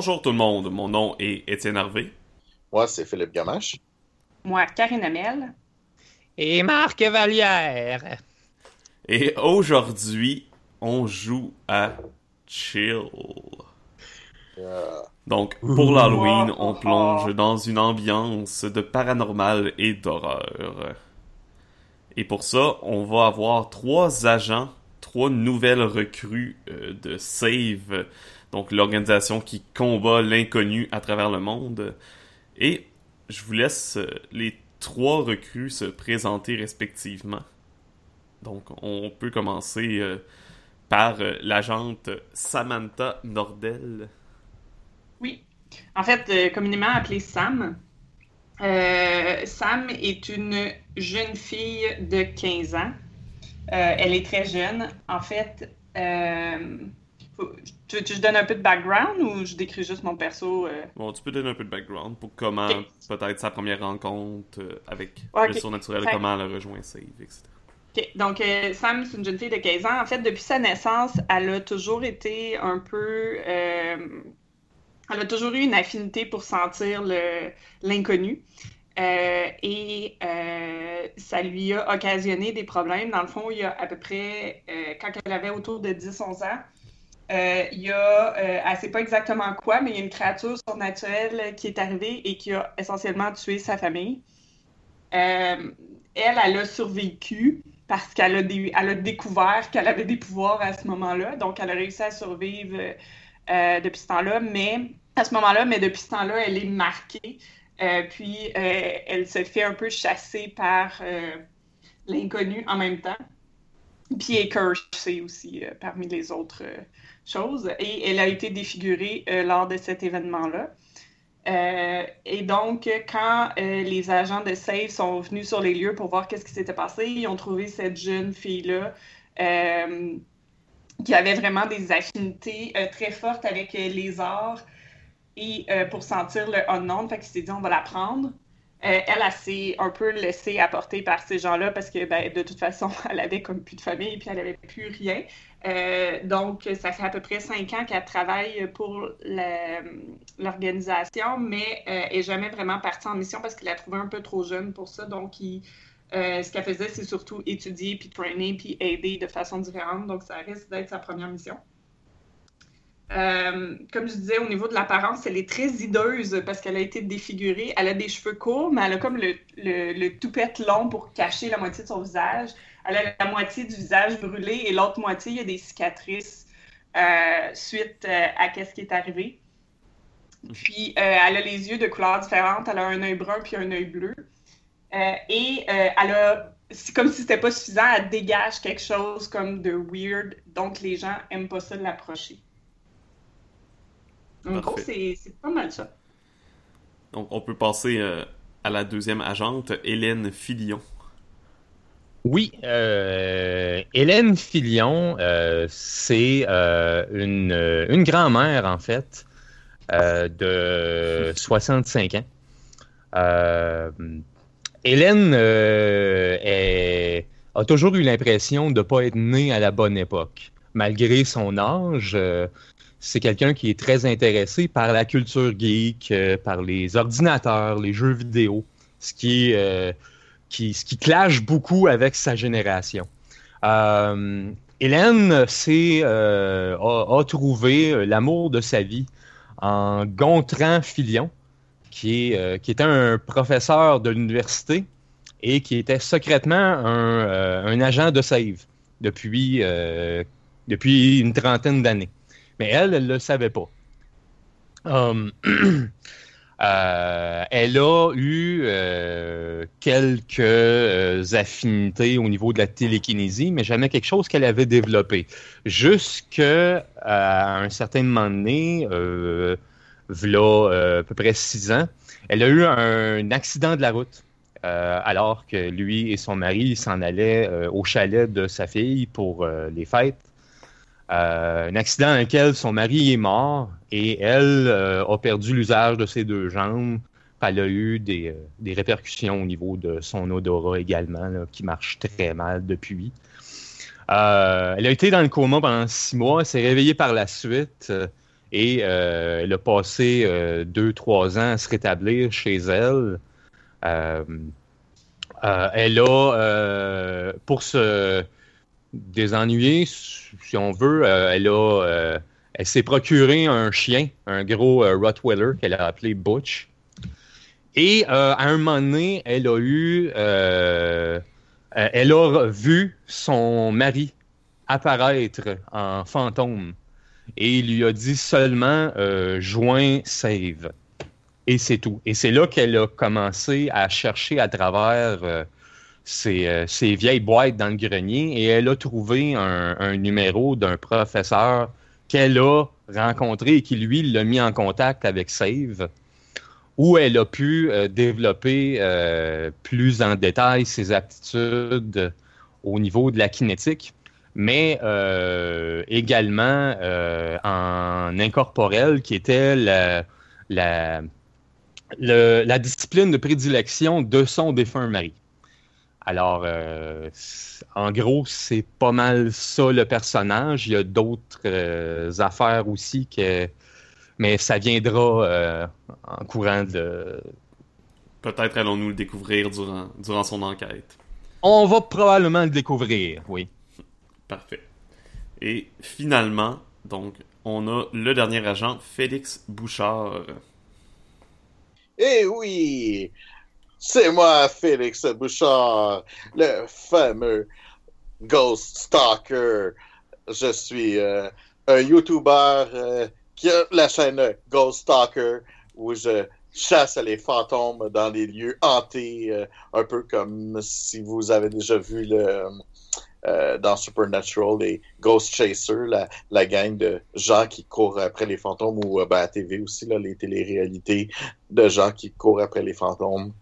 bonjour tout le monde, mon nom est Étienne Harvey. Moi, c'est Philippe Gamache. Moi, Karine Amel. Et Marc Vallière. Et aujourd'hui, on joue à Chill. Donc, pour l'Halloween, on plonge dans une ambiance de paranormal et d'horreur. Et pour ça, on va avoir trois agents, trois nouvelles recrues euh, de Save, donc l'organisation qui combat l'inconnu à travers le monde. Et je vous laisse euh, les trois recrues se présenter respectivement. Donc, on peut commencer euh, par l'agente Samantha Nordel. Oui. En fait, communément appelée Sam. Sam est une jeune fille de 15 ans. Euh, elle est très jeune. En fait, euh, tu veux que je donne un peu de background ou je décris juste mon perso? Euh? Bon, tu peux donner un peu de background pour comment peut-être sa première rencontre avec le surnaturel, comment elle a rejoint Save, etc. Donc, Sam, c'est une jeune fille de 15 ans. En fait, depuis sa naissance, elle a toujours été un peu. elle a toujours eu une affinité pour sentir l'inconnu. Euh, et euh, ça lui a occasionné des problèmes. Dans le fond, il y a à peu près, euh, quand elle avait autour de 10-11 ans, il y a, elle ne sait pas exactement quoi, mais il y a une créature surnaturelle qui est arrivée et qui a essentiellement tué sa famille. elle, elle a survécu parce qu'elle a, a découvert qu'elle avait des pouvoirs à ce moment-là. Donc, elle a réussi à survivre depuis ce temps-là, mais à ce moment-là, mais depuis ce temps-là, elle est marquée euh, puis euh, elle se fait un peu chasser par euh, l'inconnu en même temps. Puis elle est cursée aussi parmi les autres choses. Et elle a été défigurée lors de cet événement-là. et donc, quand les agents de SAFE sont venus sur les lieux pour voir qu'est-ce qui s'était passé, ils ont trouvé cette jeune fille-là qui avait vraiment des affinités très fortes avec les arts, et euh, pour sentir le unknown, fait qu'il s'est dit on va la prendre. Euh, elle, elle s'est un peu laissée apporter par ces gens-là parce que ben, de toute façon, elle avait comme plus de famille puis elle avait plus rien. Euh, donc, ça fait à peu près cinq ans qu'elle travaille pour l'organisation, mais elle n'est jamais vraiment partie en mission parce qu'elle la trouvée un peu trop jeune pour ça. Donc, ce qu'elle faisait, c'est surtout étudier, puis trainer, puis aider de façon différente. Donc, ça risque d'être sa première mission. Euh, comme je disais, au niveau de l'apparence, elle est très hideuse parce qu'elle a été défigurée. Elle a des cheveux courts, mais elle a comme le, le, toupette long pour cacher la moitié de son visage. Elle a la moitié du visage brûlé et l'autre moitié, il y a des cicatrices euh, suite euh, à ce qui est arrivé. Puis, elle a les yeux de couleurs différentes. Elle a un œil brun puis un œil bleu. et elle a c'est comme si c'était pas suffisant, elle dégage quelque chose comme de weird, donc les gens aiment pas ça de l'approcher. En gros, c'est pas mal ça. Donc, on peut passer euh, à la deuxième agente, Hélène Filion. Oui, euh, Hélène Filion, euh, c'est une, une grand-mère, en fait, de 65 ans. Hélène a toujours eu l'impression de ne pas être née à la bonne époque. Malgré son âge, c'est quelqu'un qui est très intéressé par la culture geek, euh, par les ordinateurs, les jeux vidéo, ce qui, euh, qui, ce qui clash beaucoup avec sa génération. Euh, Hélène a, a, trouvé l'amour de sa vie en Gontran Filion, qui, était un professeur de l'université et qui était secrètement un, agent de Save depuis, une trentaine d'années. Mais elle, elle ne le savait pas. euh, elle a eu euh, quelques euh, affinités au niveau de la télékinésie, mais jamais quelque chose qu'elle avait développé. Jusqu'à un certain moment donné, voilà à peu près six ans, elle a eu un accident de la route. alors que lui et son mari s'en allaient au chalet de sa fille pour les fêtes. Euh, un accident dans lequel son mari est mort et elle euh, a perdu l'usage de ses deux jambes. Elle a eu des, euh, des, répercussions au niveau de son odorat également, qui marche très mal depuis. elle a été dans le coma pendant six mois. Elle s'est réveillée par la suite Et elle a passé deux, trois ans à se rétablir chez elle. elle a, pour se désennuyer, si on veut, elle a elle s'est procuré un chien, un gros Rottweiler qu'elle a appelé Butch. Et euh, à un moment donné, elle a eu, euh, euh, elle a vu son mari apparaître en fantôme et il lui a dit seulement joins save et c'est tout. Et c'est là qu'elle a commencé à chercher à travers ses, vieilles boîtes dans le grenier et elle a trouvé un, numéro d'un professeur qu'elle a rencontré et qui lui l'a mis en contact avec Save où elle a pu euh, développer euh, plus en détail ses aptitudes au niveau de la kinétique, mais euh, également en incorporel, qui était la, la, discipline de prédilection de son défunt mari. Alors, en gros, c'est pas mal ça le personnage. Il y a d'autres affaires aussi que mais ça viendra euh, en courant de. Peut-être allons-nous le découvrir durant, durant son enquête. On va probablement le découvrir, oui. Parfait. Et finalement, donc, on a le dernier agent, Félix Bouchard. Eh oui! C'est moi, Félix Bouchard, le fameux Ghost Stalker. Je suis euh, un YouTuber euh, qui a la chaîne Ghost Stalker où je chasse les fantômes dans des lieux hantés, euh, un peu comme si vous avez déjà vu dans Supernatural les Ghost Chasers, la, gang de gens qui courent après les fantômes, ou ben, à TV aussi, là, les téléréalités de gens qui courent après les fantômes,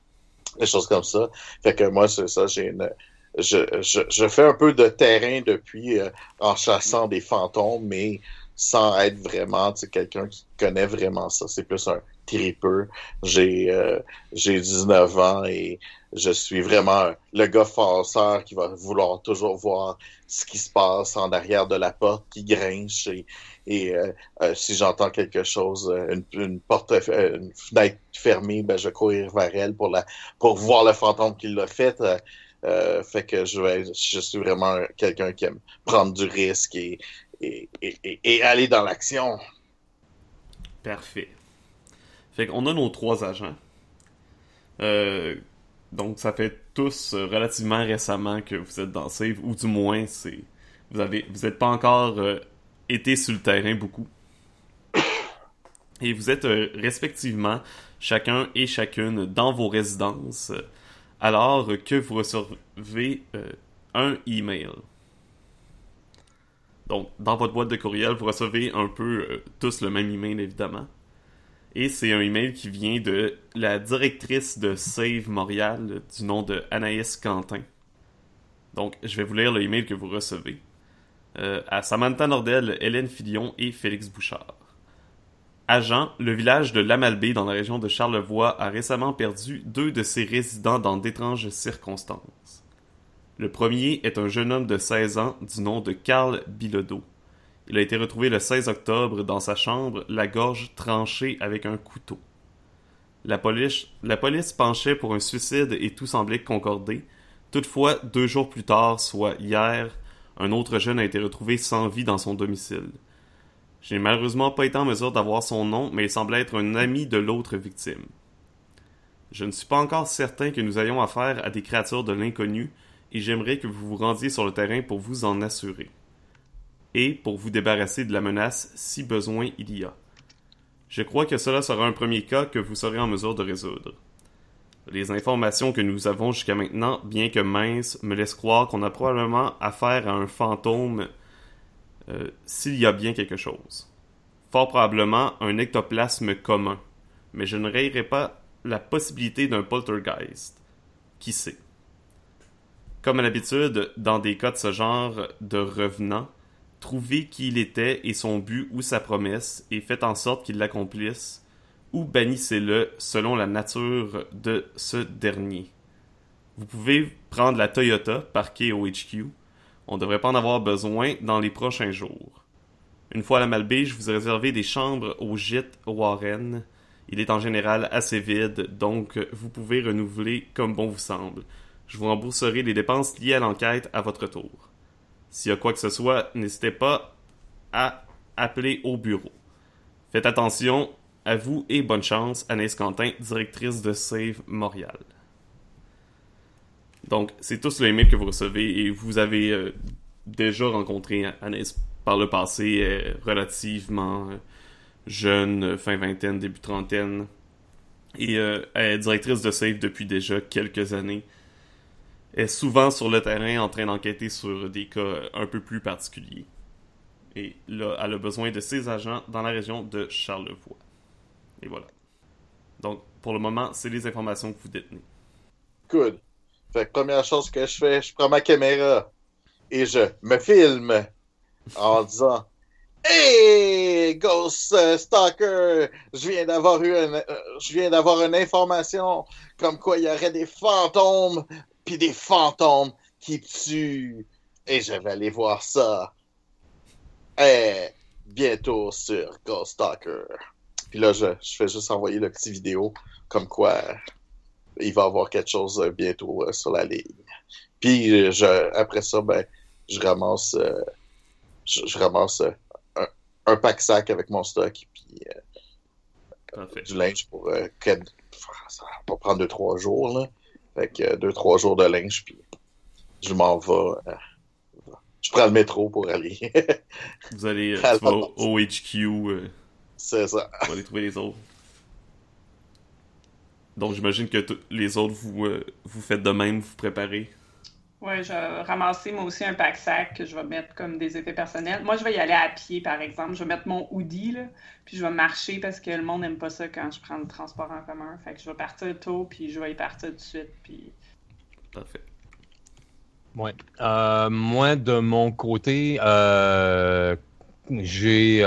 des choses comme ça. Fait que moi, c'est ça, j'ai une... Je, je, je, fais un peu de terrain depuis en chassant des fantômes, mais sans être vraiment quelqu'un qui connaît vraiment ça. C'est plus un tripeux. J'ai euh, j'ai 19 ans et je suis vraiment le gars forceur qui va vouloir toujours voir ce qui se passe en arrière de la porte, qui grince et, euh, euh, si j'entends quelque chose, une, une porte, une fenêtre fermée, ben je courir vers elle pour la pour voir le fantôme qui l'a fait. fait que je, suis vraiment quelqu'un qui aime prendre du risque et, et, aller dans l'action. Parfait. Fait qu'on a nos trois agents. Euh, donc ça fait tous relativement récemment que vous êtes dans Save, ou du moins c'est vous vous n'êtes pas encore euh, été sur le terrain beaucoup. Et vous êtes euh, respectivement chacun et chacune dans vos résidences alors que vous recevez un email. Donc, dans votre boîte de courriel, vous recevez un peu euh, tous le même email, évidemment. Et c'est un email qui vient de la directrice de Save Montréal, du nom de Anaïs Quentin. Donc, je vais vous lire le email que vous recevez. Euh, à Samantha Nordel, Hélène Filion et Félix Bouchard. Agent, le village de Lamalbé dans la région de Charlevoix a récemment perdu deux de ses résidents dans d'étranges circonstances. Le premier est un jeune homme de 16 ans du nom de Carl Bilodeau. Il a été retrouvé le 16 octobre dans sa chambre, la gorge tranchée avec un couteau. La police, penchait pour un suicide et tout semblait concorder. Toutefois, deux jours plus tard, soit hier, un autre jeune a été retrouvé sans vie dans son domicile. Je n'ai malheureusement pas été en mesure d'avoir son nom, mais il semblait être un ami de l'autre victime. Je ne suis pas encore certain que nous ayons affaire à des créatures de l'inconnu, et j'aimerais que vous vous rendiez sur le terrain pour vous en assurer. Et pour vous débarrasser de la menace si besoin il y a. Je crois que cela sera un premier cas que vous serez en mesure de résoudre. Les informations que nous avons jusqu'à maintenant, bien que minces, me laissent croire qu'on a probablement affaire à un fantôme euh, s'il y a bien quelque chose. Fort probablement un ectoplasme commun, mais je ne rayerai pas la possibilité d'un poltergeist. Qui sait? Comme à l'habitude, dans des cas de ce genre de revenant, trouvez qui il était et son but ou sa promesse et faites en sorte qu'il l'accomplisse, ou bannissez-le selon la nature de ce dernier. Vous pouvez prendre la Toyota parquée au HQ. On ne devrait pas en avoir besoin dans les prochains jours. Une fois à la je vous ai réservé des chambres au gîte Warren. Il est en général assez vide, donc vous pouvez renouveler comme bon vous semble. Je vous rembourserai les dépenses liées à l'enquête à votre tour. S'il y a quoi que ce soit, n'hésitez pas à appeler au bureau. Faites attention à vous et bonne chance, Anaïs Quentin, directrice de Save Montréal. Donc, c'est tous le email que vous recevez et vous avez euh, déjà rencontré Anaïs par le passé, euh, relativement euh, jeune, fin vingtaine, début trentaine. Et elle directrice de Save depuis déjà quelques années. Est souvent sur le terrain en train d'enquêter sur des cas un peu plus particuliers. Et là, elle a besoin de ses agents dans la région de Charlevoix. Et voilà. Donc, pour le moment, c'est les informations que vous détenez. Good. Fait que première chose que je fais, je prends ma caméra et je me filme en disant Hey, Ghost euh, Stalker, je viens d'avoir une, euh, je viens d'avoir une information comme quoi il y aurait des fantômes puis des fantômes qui tuent et je vais aller voir ça. Bientôt sur Ghost Stalker. Puis là, je, je fais juste envoyer le petit vidéo comme quoi il va y avoir quelque chose euh, bientôt euh, sur la ligne. Puis je, après ça, ben, je ramasse, euh, je, ramasse un, un, pack sac avec mon stock puis du linge pour ça va prendre deux trois jours là. Fait que deux trois jours de linge puis je m'en vais. je prends le métro pour aller. Vous allez au, HQ. C'est ça. Pour aller trouver les autres. Donc j'imagine que les autres, vous, euh, vous faites de même, vous préparez? Oui, je vais ramasser moi aussi un pack-sac que je vais mettre comme des effets personnels. Moi, je vais y aller à pied, par exemple. Je vais mettre mon hoodie, là, puis je vais marcher parce que le monde n'aime pas ça quand je prends le transport en commun. Fait que je vais partir tôt, puis je vais y partir tout de suite. Puis... Parfait. Ouais. Euh, moi, de mon côté, euh, j'ai,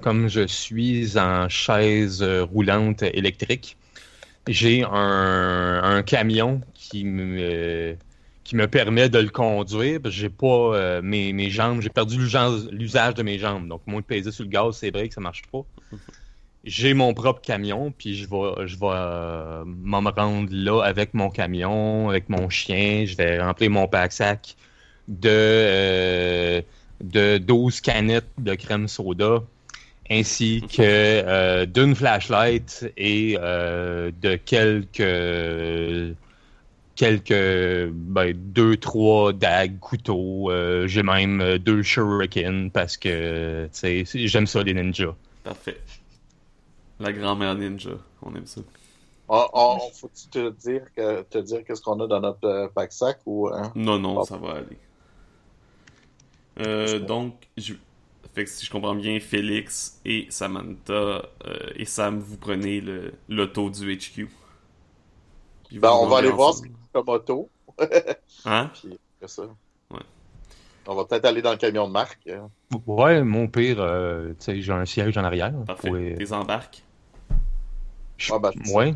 comme je suis en chaise roulante électrique, j'ai un, camion qui me, qui me permet de le conduire. J'ai pas euh, mes, jambes, j'ai perdu l'usage de mes jambes. Donc, moi, peser sur le gaz, c'est vrai que ça marche pas. J'ai mon propre camion, puis je vais, je vais euh, m'en rendre là avec mon camion, avec mon chien. Je vais remplir mon pack-sac de, euh, de 12 canettes de crème soda ainsi que d'une flashlight et de quelques quelques ben, deux trois dagues couteaux euh, j'ai même deux shuriken parce que j'aime ça les ninjas. Parfait. La grand-mère ninja on aime ça. Oh, oh, faut te dire que te dire qu'est-ce qu'on a dans notre pack sac ou hein? non non ça va aller. Donc je fait que si je comprends bien, Félix et Samantha euh, et Sam, vous prenez l'auto du HQ. Ben, on va aller voir ce comme auto. hein? Puis après ça. Ouais. On va peut-être aller dans le camion de marque. Hein. Ouais, mon pire, euh, tu sais, j'ai un siège en arrière. Parfait. Pour... embarques? Ah, ben, ouais.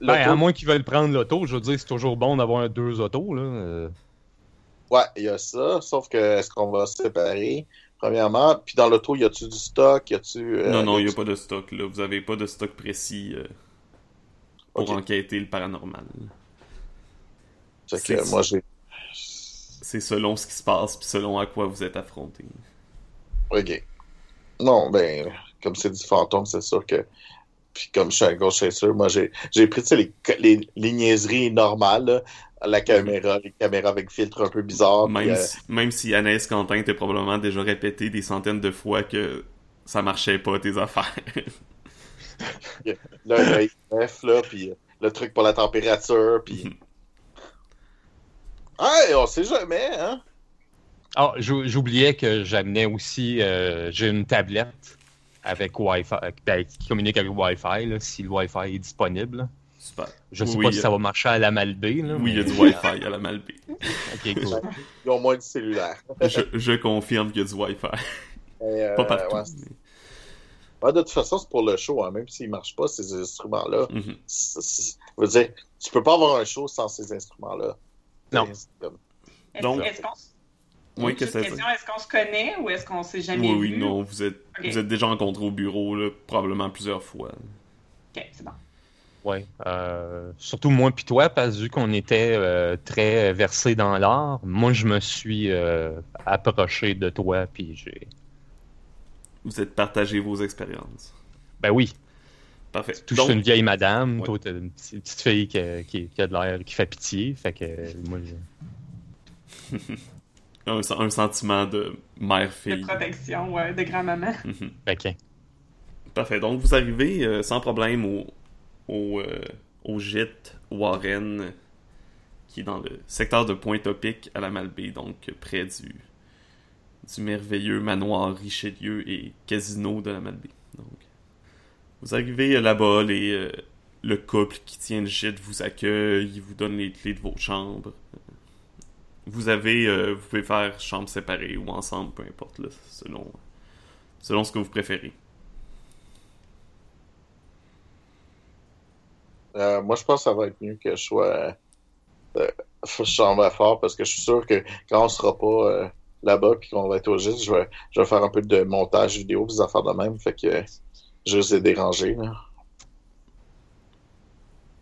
Ben, à moins qu'ils veulent prendre l'auto, je veux dire, c'est toujours bon d'avoir deux autos, là. Euh. Ouais, il y a ça, sauf que est-ce qu'on va se séparer, premièrement, puis dans l'auto, y a-tu du stock, y a-tu... Euh, non, non, il y a pas de stock, là. Vous avez pas de stock précis pour enquêter le paranormal. C'est moi, j'ai... C'est selon ce qui se passe, puis selon à quoi vous êtes affronté. Ok. Non, ben, comme c'est du fantôme, c'est sûr que... Puis comme je suis un gauche sûr, moi, j'ai pris, les, les, les, niaiseries normales, là la caméra, les caméras avec filtre un peu bizarre. Même, euh, si, même si Anaïs Quentin t'a probablement déjà répété des centaines de fois que ça marchait pas tes affaires. là, le IF, là, puis le truc pour la température, puis... hey, on sait jamais, hein? Ah, j'oubliais que j'amenais aussi, euh, j'ai une tablette avec Wi-Fi, ben, qui communique avec Wi-Fi, là, si le Wi-Fi est disponible. Super. Je sais pas si ça va marcher à la Malbaie. Là, oui, il y a du Wi-Fi à la Malbaie. ok, cool. Ils ont moins de cellulaire. je, je, confirme qu'il y a du Wi-Fi. Euh, pas partout. Ouais, de toute façon, c'est pour le show, hein, même s'ils ne marchent pas, ces instruments-là. Mm -hmm. c veux dire, tu peux pas avoir un show sans ces instruments-là. Non. Donc, est-ce qu'on Oui, que est-ce qu'on se connaît ou est-ce qu'on s'est jamais Oui, oui, vu? non, vous êtes, vous êtes déjà rencontrés au bureau, là, probablement plusieurs fois. Ok, c'est bon. Ouais. euh, surtout moi puis toi, parce que vu qu'on était euh, très versés dans l'art, moi je me suis euh, approché de toi puis j'ai. Vous êtes partagé vos expériences. Ben oui, Parfait. tout Donc, une vieille madame, Ouais. toi t'es une petite, fille qui, a- qui- qui a de l'air, qui fait pitié, fait que moi je- un, un sentiment de De mère-fille. protection, ouais, de grand-maman. fait que- Parfait. Donc, vous arrivez euh, sans problème au, au, euh, au gîte Warren, qui est dans le secteur de Pointe-Topic à la Malbaie, donc près du, du merveilleux manoir Richelieu et casino de la Malbaie. Donc, vous arrivez euh, là-bas, les, euh, le couple qui tient le gîte vous accueille, il vous donne les clés de vos chambres. Vous avez, euh, vous pouvez faire chambre séparée ou ensemble, peu importe, là, selon, selon ce que vous préférez. Moi, je pense que ça va être mieux que je sois chambre à fort parce que je suis sûr que quand on sera pas là-bas puis qu'on va être au gîte, je vais, je vais faire un peu de montage vidéo, des affaires de même. Fait que je les ai dérangés. Là.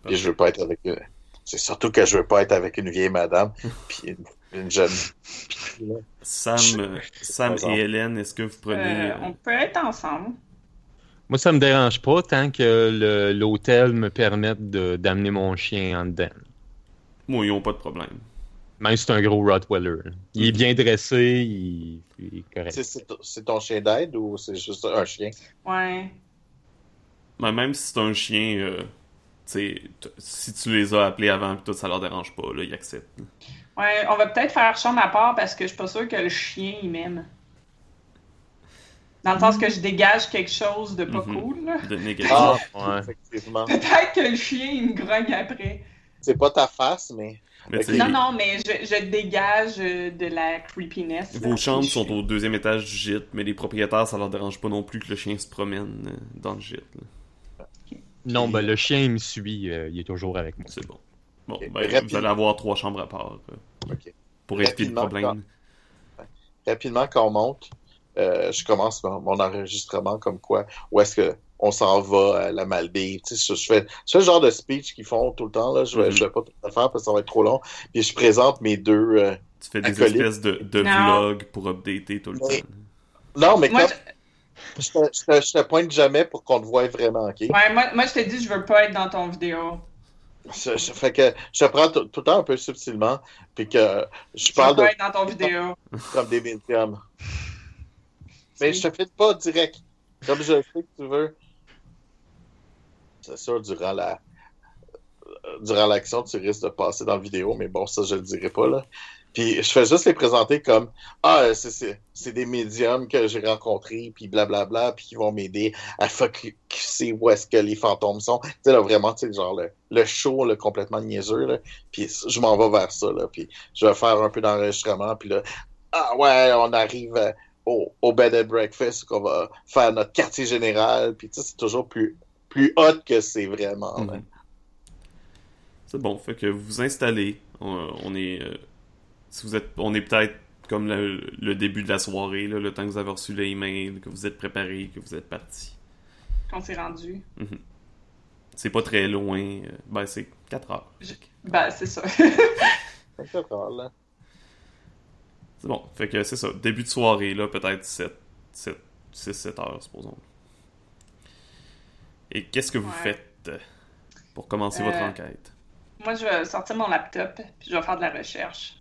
Puis je veux pas être avec. euh, c'est surtout que je veux pas être avec une vieille madame puis une, une jeune. Sam, euh, Sam Par et. Hélène, est-ce que vous prenez... Euh, on peut être ensemble. Moi ça me dérange pas tant que l'hôtel me permette de- d'amener mon chien en dedans. Moi, ils ont pas de problème. Même si c'est un gros Rottweiler. Il est bien dressé, il, il est correct. C'est- ton chien d'aide ou c'est juste un chien? Ouais. Mais même si c'est un chien, euh, si tu les as appelés avant que tout ça leur dérange pas, là, ils acceptent. Ouais, on va peut-être faire chambre à part parce que je suis pas sûre que le chien, il m'aime. Dans le sens que je dégage quelque chose de pas Mhm. cool. là. De négatif. Ah, Ouais. Peut-être que le chien, il me grogne après. C'est pas ta face, mais. Non, non, mais je, je dégage euh, de la creepiness. là. Vos chambres Je- sont au deuxième étage du gîte, mais les propriétaires, ça leur dérange pas non plus que le chien se promène euh, dans le gîte. là. Non, ben le chien il me suit, euh, il est toujours avec moi. C'est bon. Bon, ben, vous allez avoir trois chambres à part euh, pour éviter le Rapidement, problème. rapidement, quand on monte, euh, je commence mon, mon enregistrement comme quoi, où est-ce que on s'en va à la Malbaie. Tu sais, je, je fais ce genre de speech qu'ils font tout le temps. Là, je vais, Mhm. je vais pas tout le faire parce que ça va être trop long. Puis je présente mes deux. euh, Tu fais des acolytes. espèces de, vlogs pour updater tout le temps. Non, mais Moi, je- je, te, je te- je te pointe jamais pour qu'on te voie vraiment, ok? Ouais, moi, moi, je te dis, je veux pas être dans ton vidéo. Je, je- fait que je te prends tout, le temps un peu subtilement, puis que je parle veux de pas être dans ton vidéo. comme des médiums. Mais je te file pas direct. Comme je le sais que tu veux. C'est sûr, durant la durant l'action, tu risques de passer dans la vidéo, mais bon, ça, je le dirai pas, là. Puis je fais juste les présenter comme Ah, c'est des médiums que j'ai rencontrés, puis blablabla, puis qui vont m'aider à focuser où est-ce que les fantômes sont. Tu sais, là, vraiment, tu sais, genre le, le show, là, complètement niaiseux, là. Puis je m'en vais vers ça, là. Puis je vais faire un peu d'enregistrement, puis là, ah ouais, on arrive euh, au, au bed and breakfast, qu'on va faire notre quartier général, puis tu sais, c'est toujours plus, plus hot que c'est vraiment. Mhm. C'est bon, fait que vous vous installez. On, on est. euh, si vous êtes. On est peut-être comme le, le début de la soirée, là, le temps que vous avez reçu l'email, que vous êtes préparé, que vous êtes parti. Qu'on s'est rendu. C'est pas très loin. euh, ben, c'est 4 heures. Je- Ben, c'est ça. C'est pas grave, là. C'est bon, fait que c'est ça. Début de soirée, là, peut-être 7, 7, 6, 7 heures, supposons. Et qu'est-ce que vous Ouais. faites pour commencer votre Euh, enquête? Moi, je vais sortir mon laptop, puis je vais faire de la recherche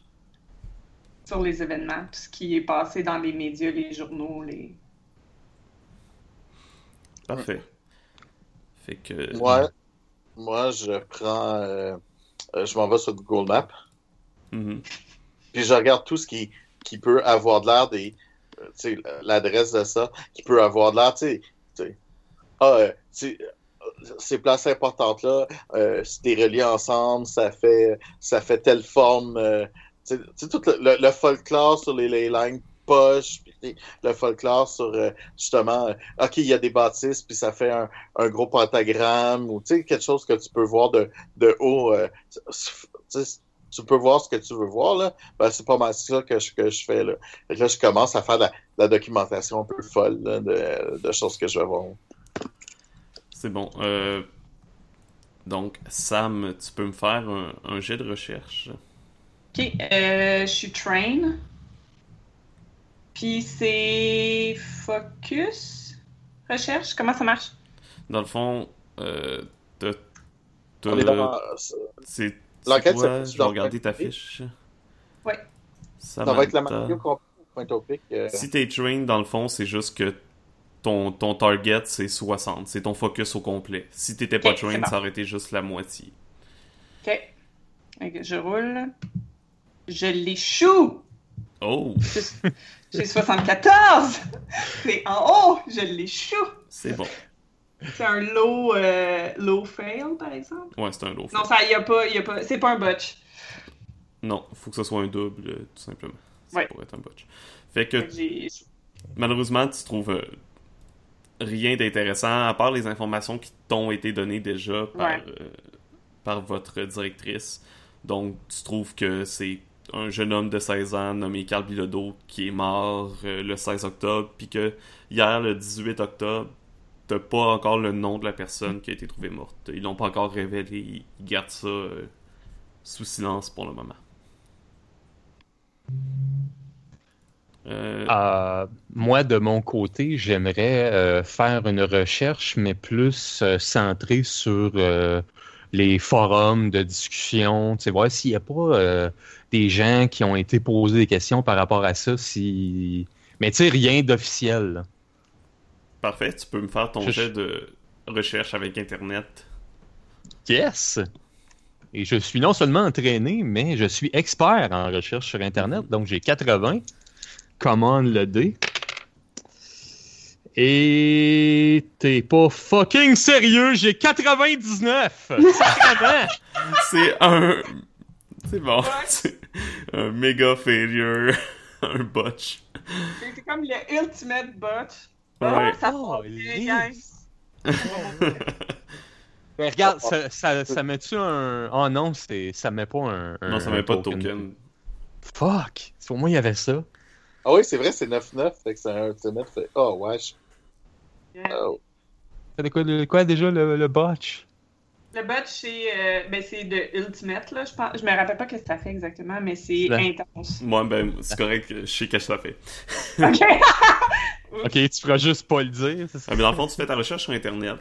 sur les événements, tout ce qui est passé dans les médias, les journaux, les... Parfait. Fait que. Moi, moi, je prends. euh, euh, je m'en vais sur Google Maps, Mhm. puis je regarde tout ce qui, qui peut avoir de l'air des. euh, tu sais, l'adresse de ça, qui peut avoir de l'air, tu sais. Ah, euh, euh, ces places importantes-là, euh, des reliés ensemble, ça fait, ça fait telle forme. euh, tu sais, tout le, folklore sur les lines poches, sais, le folklore sur justement, ok, il y a des bâtisses, puis ça fait un, un gros pentagramme, ou tu sais, quelque chose que tu peux voir de, de haut. tu peux voir ce que tu veux voir, là, ben, c'est pas mal ça que je, que je fais. Là. Là, je commence à faire la, documentation un peu folle de, de choses que je vais voir. C'est bon. Euh, donc, Sam, tu peux me faire un, un jet de recherche. Ok, euh, je suis train. Puis c'est focus recherche. Comment ça marche? Dans le fond, euh, t'as- dans- c'est c'est L'enquête, Je dans- regarder ta fiche. Ouais. ça va être la. Mario complet point topic. euh, Si t'es train, dans le fond, c'est juste que ton, ton target, c'est 60. C'est ton focus au complet. Si t'étais pas Ok, c'est train, bon. ça aurait été juste la moitié. Ok. Je roule. Je l'échoue! Oh! J'ai 74! C'est en haut! Je l'échoue! C'est bon. C'est un low, euh, low fail, par exemple? Ouais, c'est un low. Non, ça, y a pas, y a pas, c'est pas un botch. Non, faut que ce soit un double, tout simplement. Ça Ouais. pourrait être un botch. Fait que, malheureusement, tu trouves euh, rien d'intéressant, à part les informations qui t'ont été données déjà par, Ouais. euh, par votre directrice. Donc, tu trouves que c'est un jeune homme de 16 ans nommé Carl Bilodeau qui est mort euh, le 16 octobre, puis que hier, le 18 octobre, t'as pas encore le nom de la personne qui a été trouvée morte. Ils l'ont pas encore révélé, ils gardent ça euh, sous silence pour le moment. Euh, Euh, moi, de mon côté, j'aimerais euh, faire une recherche, mais plus euh, centrée sur les forums de discussion, tu sais, voir s'il n'y a pas des gens qui ont été posés des questions par rapport à ça, si... Mais tu sais, rien d'officiel. Parfait, tu peux me faire ton Je- jet de recherche avec Internet. Yes! Et je suis non seulement entraîné, mais je suis expert en recherche sur Internet, donc j'ai 80. Commande le D. Et t'es pas fucking sérieux, j'ai 99! Sacrément! C'est un... C'est bon. C'est un méga failure. un botch. C'est comme le ultimate botch. Ouais. Ah, ça Oh. Ben, regarde, ça, ça, ça met-tu un. Oh non, c'est, ça met pas un. un- non, ça un met pas de token. Fuck! Au moins, il y avait ça. Ah oui, c'est vrai, c'est 9-9, fait que c'est un ultimate. Fait... Oh, wesh. Oh. C'était quoi, quoi déjà le, le botch? Le botch, c'est euh, ben, c'est de ultimate, là, je pense. Je me rappelle pas ce que ça fait exactement, mais c'est intense. Moi, ben, c'est correct, je sais qu'est-ce que ça fait. OK! Ok, tu feras juste pas le dire, c'est ça? Ah, mais dans le fond, tu fais ta recherche sur Internet.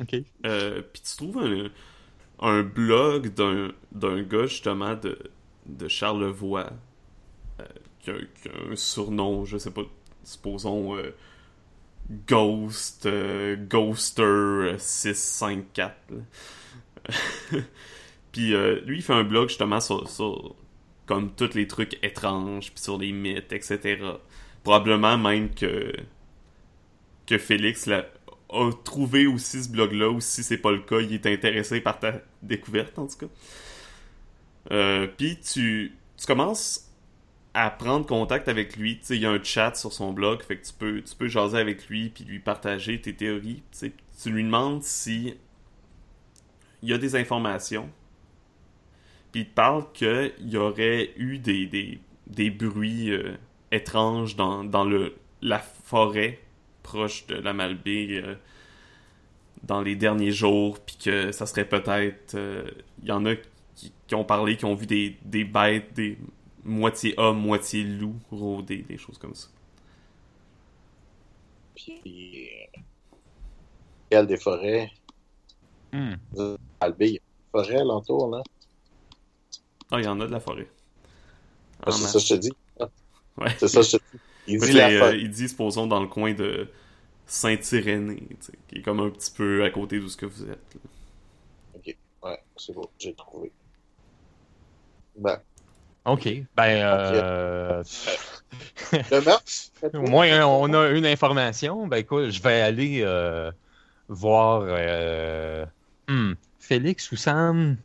Ok. Euh, Puis tu trouves un, un blog d'un d'un gars, justement, de, de Charlevoix. Euh, qui, un surnom, je sais pas, supposons euh, Ghost, euh, Ghoster euh, 654. là. Puis euh, lui, il fait un blog, justement, sur, comme tous les trucs étranges, puis sur les mythes, etc. Probablement même que que Félix a trouvé aussi ce blog-là, ou si c'est pas le cas, il est intéressé par ta découverte, en tout cas. Euh, Puis tu, tu commences à prendre contact avec lui. Il y a un chat sur son blog, fait que tu peux, tu peux jaser avec lui, puis lui partager tes théories. Tu lui demandes si il y a des informations. Puis il te parle qu'il y aurait eu des, des, des bruits euh, étranges dans, dans le, la forêt proche de la Malbaie euh, dans les derniers jours, puis que ça serait peut-être... euh, Il y en a qui, qui ont parlé, qui ont vu des, des bêtes, des moitié hommes, moitié loups rôder, des choses comme ça. Puis. euh, des forêts? Albé, il y a une forêt alentour, là. Ah, il y en a de la forêt. Ah, En c'est ça que je te dis. Ouais. C'est ça que je te dis. Il dit la euh, il dit, supposons, dans le coin de Saint-Irénée, qui est comme un petit peu à côté d'où ce que vous êtes. là. Ouais, c'est bon, j'ai trouvé. Ben, Ok. Ben, euh, le meurtre? au moins, hein, on a une information. Ben, écoute, je vais aller euh, voir euh, hmm, Félix ou Sam.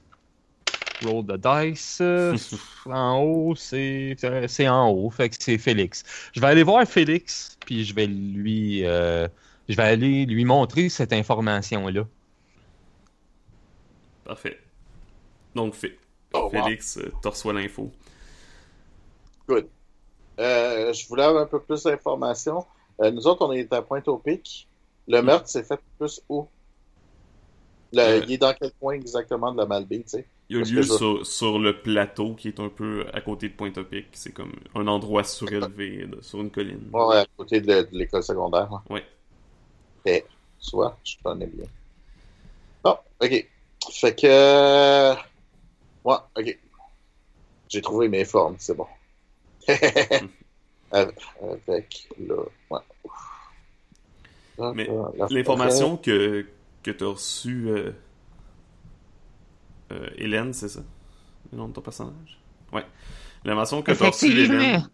Roll the dice. euh, en haut, c'est c'est en haut. Fait que c'est Félix. Je vais aller voir Félix, puis je vais lui. euh, je vais aller lui montrer cette information-là. Parfait. Donc, fait. Oh, wow. Félix, euh, tu reçois l'info. Good. Euh, je voulais avoir un peu plus d'informations. Euh, nous autres, on est à Pointe-au-Pic. Le meurtre s'est fait plus où? Le- Euh. Il est dans quel coin exactement de la Malbaie, tu sais? Il y a lieu je- sur, sur le plateau qui est un peu à côté de Pointe-au-Pic. C'est comme un endroit surélevé de- sur une colline. Ouais, à côté de, de l'école secondaire. hein. Ouais. Ok. Soit, je connais bien. Bon, ok. Fait que. Ouais, ok. J'ai trouvé mes formes, c'est bon. avec, là. Ouais. Là, Mais la L'information que, que tu as reçue, euh, euh, Hélène, c'est ça? Le nom de ton personnage? Ouais. L'information que tu as reçue, Hélène,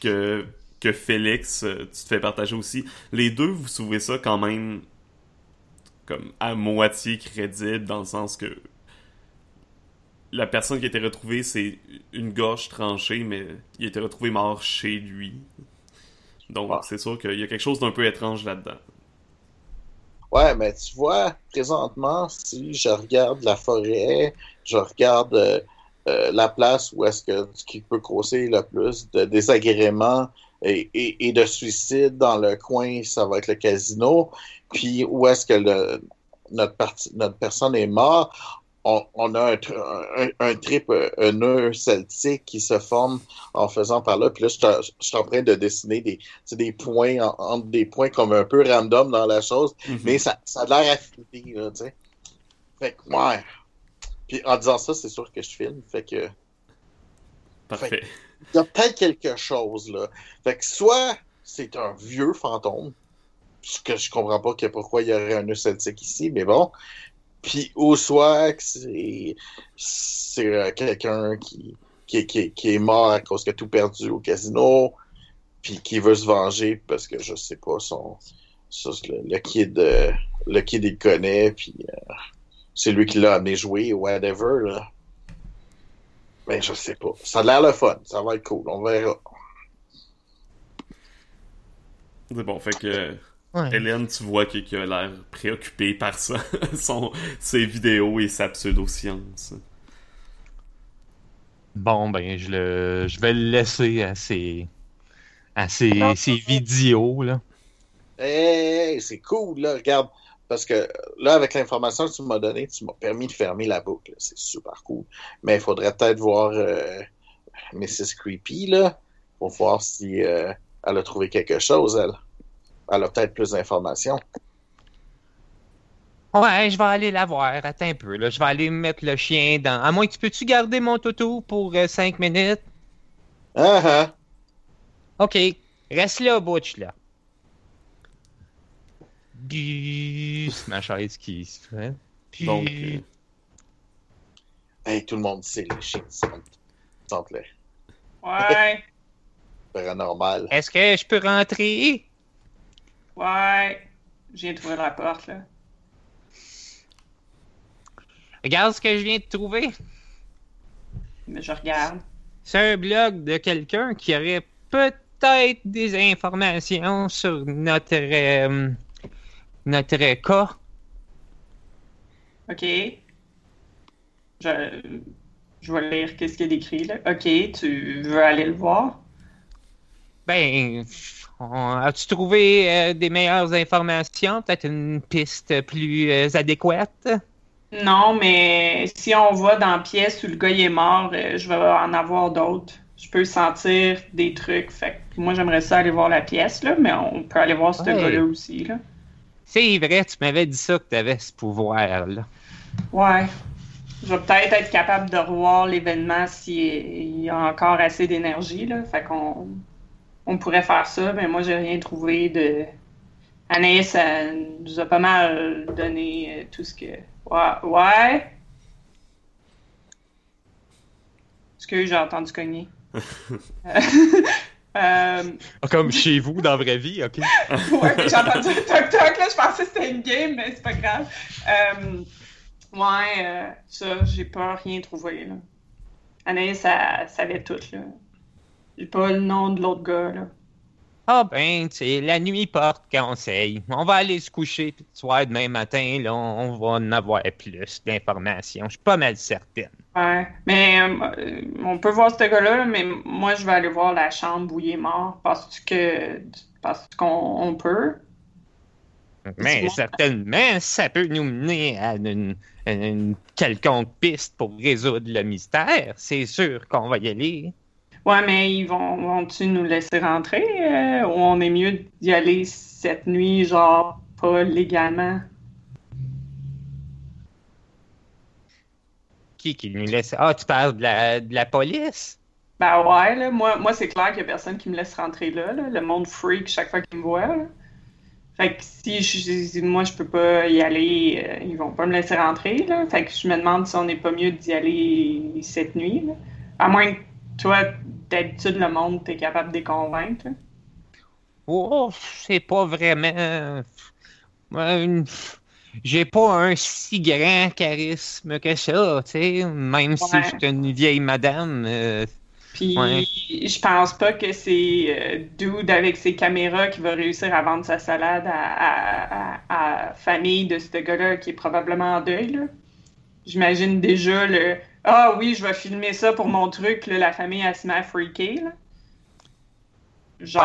que, que Félix, euh, tu te fais partager aussi. Les deux, vous trouvez ça quand même comme à moitié crédible dans le sens que la personne qui a été retrouvée, c'est une gorge tranchée, mais il a été retrouvé mort chez lui. Donc, Ouais. c'est sûr qu'il y a quelque chose d'un peu étrange là-dedans. Ouais, mais tu vois, présentement, si je regarde la forêt, je regarde euh, euh, la place où est-ce que ce qui peut causer le plus de désagréments et, et, et de suicides dans le coin, ça va être le casino. Puis où est-ce que le, notre, parti, notre personne est morte, on, on a un, un, un trip, euh, un nœud celtique qui se forme en faisant par là. Puis là, je suis- je suis en train de dessiner des, des points, en- entre des points comme un peu random dans la chose. Mhm. Mais ça, ça a l'air affiné, là, tu sais. Fait que, ouais. Puis en disant ça, c'est sûr que je filme. Fait que, Parfait. il y a peut-être quelque chose, là. Fait que soit c'est un vieux fantôme, ce que je comprends pas que pourquoi il y aurait un nœud celtique ici, mais bon. Puis, que c'est, euh, quelqu'un qui, qui, qui, est- mort à cause qu'il a tout perdu au casino, puis qui veut se venger parce que je sais pas, son, le, kid, euh, le il connaît, puis euh, c'est lui qui l'a amené jouer, whatever, là. Mais je sais pas. Ça a l'air le fun. Ça va être cool. On verra. C'est bon, fait que Ouais. Hélène, tu vois qu'il qu'il a l'air préoccupé par ça, son, ses vidéos et sa pseudo-science. Bon, ben, je, le, je vais le laisser à ses, à ses, ses vidéos, là. Hey, c'est cool, là. Regarde. Parce que là, avec l'information que tu m'as donnée, tu m'as permis de fermer la boucle. C'est super cool. Mais il faudrait peut-être voir euh, Mrs. Creepy, là, pour voir si euh, elle a trouvé quelque chose, elle. Elle a peut-être plus d'informations. Ouais, je vais aller la voir. Attends un peu, là. Je vais aller mettre le chien dans. À moins que tu peux-tu garder mon toutou pour 5 minutes? Ah ah. Ok. Reste là, Butch, là. C'est ma chaise qui se fait. Puis... Donc, euh, Hey, tout le monde sait, les chiens sentent, sentent le Ouais, paranormal. Est-ce que je peux rentrer? Ouais. J'ai trouvé la porte, là. Regarde ce que je viens de trouver. Mais je regarde. C'est un blog de quelqu'un qui aurait peut-être des informations sur notre euh, notre cas. OK. Je, je vais lire qu'est-ce qu'il y a d'écrit, là. OK, tu veux aller le voir? Ben, as-tu trouvé euh, des meilleures informations, peut-être une piste plus euh, adéquate? Non, mais si on va dans la pièce où le gars il est mort, euh, je vais en avoir d'autres. Je peux sentir des trucs. Fait que moi, j'aimerais ça aller voir la pièce, là, mais on peut aller voir ce Ouais. gars-là aussi, là. C'est vrai, tu m'avais dit ça que tu avais ce pouvoir-là. Ouais. Je vais peut-être être capable de revoir l'événement s'il y a encore assez d'énergie, là. Fait qu'on on pourrait faire ça, mais moi, j'ai rien trouvé de... Anaïs, elle nous a pas mal donné euh, tout ce que... Ouais. ouais. Excuse, j'ai entendu cogner? Euh, euh, Comme chez vous, dans la vraie vie, ok? ouais, j'ai entendu le toc-toc, là, je pensais que c'était une game, mais c'est pas grave. Euh, ouais, euh, ça, j'ai pas rien trouvé, là. Anaïs, ça savait tout, là. J'ai pas le nom de l'autre gars, là. Ah ben, tu sais, la nuit porte conseil. On va aller se coucher, puis le soir, demain matin, là, on va en avoir plus d'informations. Je suis pas mal certaine. Ouais, mais euh, on peut voir ce gars-là, mais moi, je vais aller voir la chambre où il est mort. Parce que parce qu'on on peut? Mais certainement, ça peut nous mener à une, une quelconque piste pour résoudre le mystère. C'est sûr qu'on va y aller. Ouais, mais ils vont, vont-tu nous laisser rentrer euh, ou on est mieux d'y aller cette nuit, genre pas légalement? Qui qui nous laisse? Ah, tu parles de la, de la police? Ben ouais, là, moi, moi c'est clair qu'il y a personne qui me laisse rentrer là, là. Le monde freak chaque fois qu'il me voit. Là. Fait que si je, moi je peux pas y aller, euh, ils vont pas me laisser rentrer. Là. Fait que je me demande si on n'est pas mieux d'y aller cette nuit. Là. À moins que toi, d'habitude, le monde, t'es capable de les convaincre? Oh, c'est pas vraiment. Euh, j'ai pas un si grand charisme que ça, tu sais, même si je suis une vieille madame. Euh, Puis je pense pas que c'est euh, Dude avec ses caméras qui va réussir à vendre sa salade à, à, famille de ce gars-là qui est probablement en deuil. J'imagine déjà le ah oui, je vais filmer ça pour mon truc, là, la famille a se met Genre.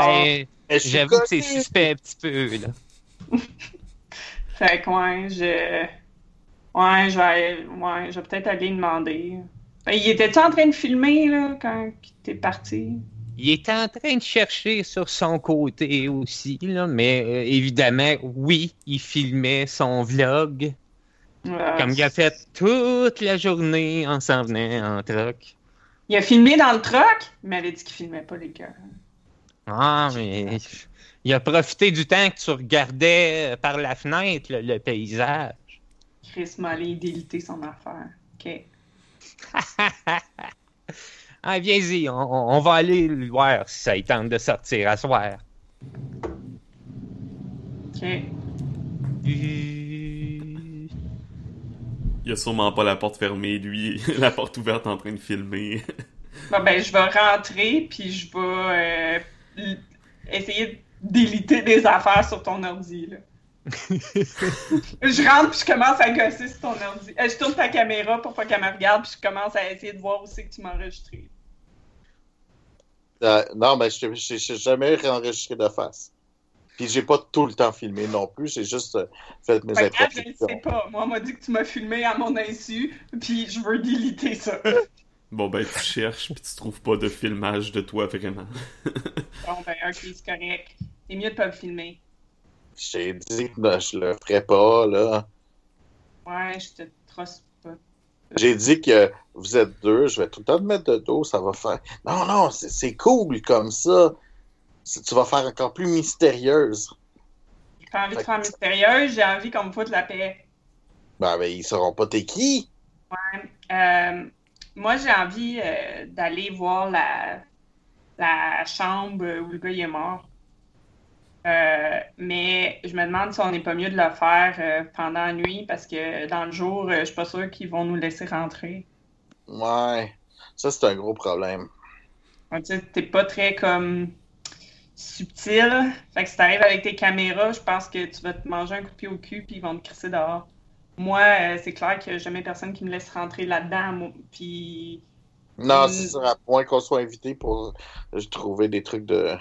Ben, j'avoue que c'est suspect un petit peu, là. fait que, ouais, je. Ouais, je vais, ouais, je vais peut-être aller demander. Ben, il était en train de filmer, là, quand t'es parti? Il était en train de chercher sur son côté aussi, là, mais euh, évidemment, oui, il filmait son vlog. Comme il a fait toute la journée en s'en venant en truck. Il a filmé dans le truck? Il m'avait dit qu'il filmait pas les gars. Ah, mais il a profité du temps que tu regardais par la fenêtre le, paysage. Chris Molly délité son affaire. OK. ah, viens-y, on, va aller voir si ça tente de sortir à soir. OK. Il a sûrement pas la porte fermée, lui, la porte ouverte en train de filmer. bon, ben, je vais rentrer, puis je vais euh, essayer d'éliter des affaires sur ton ordi, là. je rentre puis je commence à gosser sur ton ordi. Euh, je tourne ta caméra pour pas qu'elle me regarde puis je commence à essayer de voir où c'est que tu m'as enregistré. Euh, non, mais je n'ai jamais enregistré de face. Puis j'ai pas tout le temps filmé non plus, j'ai juste euh, fait mes ben, Je ne sais pas. Moi, on m'a dit que tu m'as filmé à mon insu, puis je veux déliter ça. Bon, ben, tu cherches, puis tu trouves pas de filmage de toi vraiment. bon, ben, ok, c'est correct. C'est mieux de pas me filmer. J'ai dit que je le ferais pas, là. Ouais, je te trosse pas. J'ai dit que vous êtes deux, je vais tout le temps te mettre de dos, ça va faire. Non, non, c'est cool comme ça tu vas faire encore plus mystérieuse. J'ai pas envie de faire mystérieuse, j'ai envie qu'on me foute la paix. Ben, ben ils sauront pas t'es qui. Ouais. Euh, moi, j'ai envie euh, d'aller voir la, la chambre où le gars est mort. Euh, mais je me demande si on n'est pas mieux de le faire pendant la nuit parce que dans le jour, je suis pas sûr qu'ils vont nous laisser rentrer. Ouais, ça c'est un gros problème. Tu sais, t'es pas très comme subtil. Fait que si t'arrives avec tes caméras, je pense que tu vas te manger un coup de pied au cul puis ils vont te crisser dehors. Moi, euh, c'est clair qu'il n'y a jamais personne qui me laisse rentrer là-dedans. Puis. Non, c'est ça, à point qu'on soit invité pour trouver des trucs de.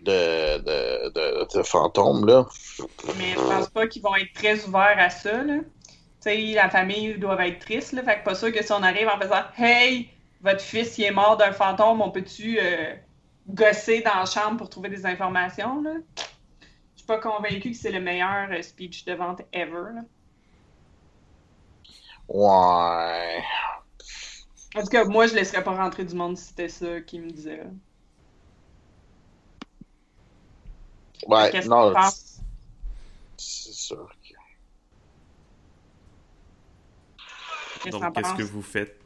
De, de, de, fantômes, là. Mais je pense pas qu'ils vont être très ouverts à ça, là. Tu sais, la famille doit être triste, là. Fait que pas sûr que si on arrive en faisant Hey, votre fils, il est mort d'un fantôme, on peut-tu. Euh, gosser dans la chambre pour trouver des informations. Là. Je suis pas convaincu que c'est le meilleur euh, speech de vente ever. Là. Ouais. En tout cas, moi, je laisserais pas rentrer du monde si c'était ça qui me disait. Ouais, Qu'est-ce non. C'est sûr Donc, qu'est-ce que vous faites?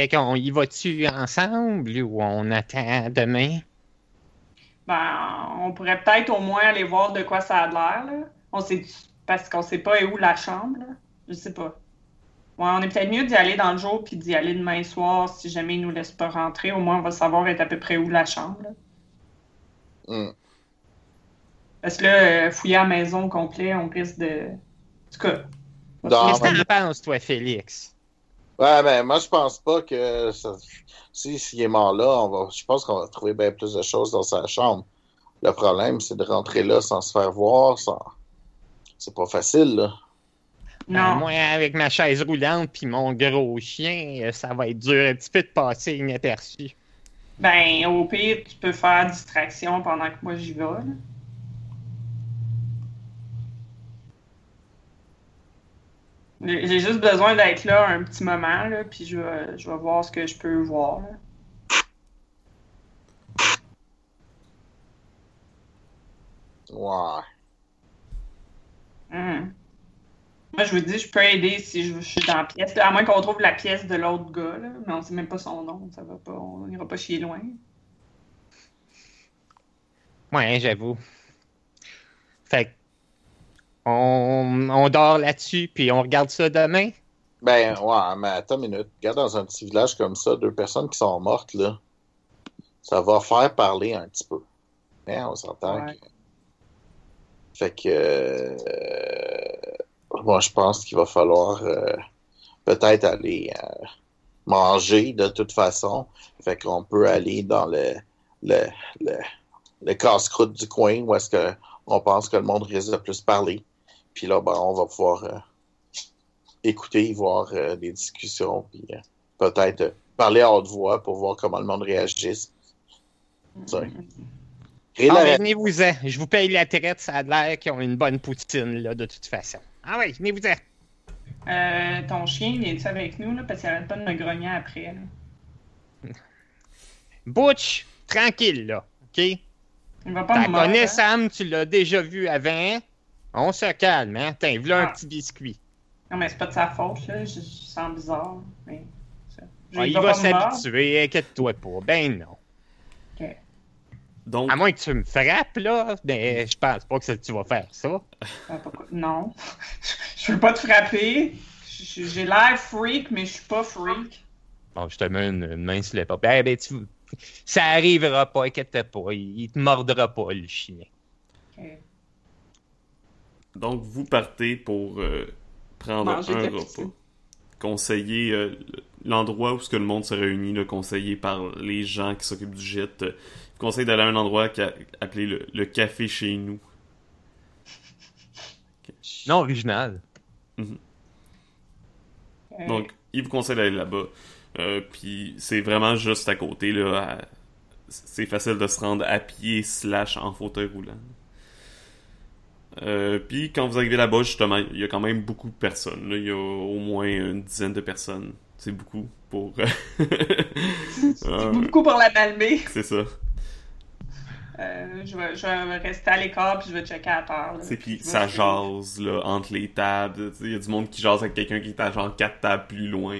Fait qu'on y va-tu ensemble ou on attend demain? Ben, on pourrait peut-être au moins aller voir de quoi ça a l'air. On sait parce qu'on sait pas où la chambre. Là. Je sais pas. Ouais, on est peut-être mieux d'y aller dans le jour puis d'y aller demain soir si jamais ils nous laissent pas rentrer. Au moins, on va savoir être à peu près où la chambre. là. Hmm. Parce que là, euh, fouiller à la maison au complet, on risque de. En tout cas. Qu'est-ce que t'en penses, toi, Félix? Ouais, mais moi, je pense pas que ça- si s'il est mort là, on va, je pense qu'on va trouver bien plus de choses dans sa chambre. Le problème, c'est de rentrer là sans se faire voir, sans... C'est pas facile, là. Ben, Non. moi, avec ma chaise roulante puis mon gros chien, euh, ça va être dur un petit peu de passer inaperçu. Ben, au pire, tu peux faire distraction pendant que moi j'y vais. là. J'ai juste besoin d'être là un petit moment, là, puis je vais, je vais voir ce que je peux voir. là. Ouais. Hum. Moi, je vous dis, je peux aider si je, je suis dans la pièce. là, à moins qu'on trouve la pièce de l'autre gars, là, mais on sait même pas son nom. Ça va pas, on n'ira pas chier loin. Ouais, j'avoue. Fait que, on, on dort là-dessus puis on regarde ça demain? Ben, ouais, mais attends une minute. Regarde dans un petit village comme ça, deux personnes qui sont mortes, là. Ça va faire parler un petit peu. Hein, on s'entend. Ouais. que- Fait que. euh, Moi, je pense qu'il va falloir euh, peut-être aller euh, manger de toute façon. Fait qu'on peut aller dans le, le, le, le casse-croûte du coin où est-ce que on pense que le monde risque de plus parler. Puis là, ben, on va pouvoir euh, écouter, voir euh, des discussions, puis euh, peut-être euh, parler à haute voix pour voir comment le monde réagisse. Et Ah, venez-vous-en. Je vous paye la traite, ça a l'air qu'ils ont une bonne poutine, là, de toute façon. Ah oui, venez-vous-en. Euh, ton chien, viens-tu avec nous, là, parce qu'il arrête pas de me grogner après. là? Butch, tranquille, là, OK? Il va pas me connais hein? Sam, tu l'as déjà vu avant. On se calme, hein? Tiens, voilà un Ah. petit biscuit. Non, mais c'est pas de sa faute, là. Je, je sens bizarre. Mais ça. Je- Ah, il va s'habituer, inquiète-toi pas. Ben non. Donc, À moins que tu me frappes, là, mais je pense pas que tu vas faire ça. Pourquoi- Non. je veux pas te frapper. J'ai l'air freak, mais je suis pas freak. Bon, je te mets une, une main sur l'épaule. Ben, ben, tu... Ça arrivera pas, inquiète pas. Il, il te mordra pas, le chien. Ok. Donc vous partez pour euh, prendre Manger un repas. Conseiller euh, l'endroit où ce que le monde se réunit, là, conseillé par les gens qui s'occupent du gîte. euh, conseille d'aller à un endroit qui a- appelé le, le café chez nous. Non, original. Euh, Donc, il vous conseille d'aller là-bas. Euh, puis c'est vraiment juste à côté, là. à- C'est facile de se rendre à pied slash en fauteuil roulant. Euh, puis quand vous arrivez là-bas, justement, il y a quand même beaucoup de personnes. là. Il y a au moins une dizaine de personnes. C'est beaucoup pour... c'est Euh, beaucoup pour la malmer. c'est ça. Euh, je, vais, je vais rester à l'écart puis je vais checker à là. C'est puis Je ça jase là, entre les tables. Il y a du monde qui jase avec quelqu'un qui est à genre quatre tables plus loin.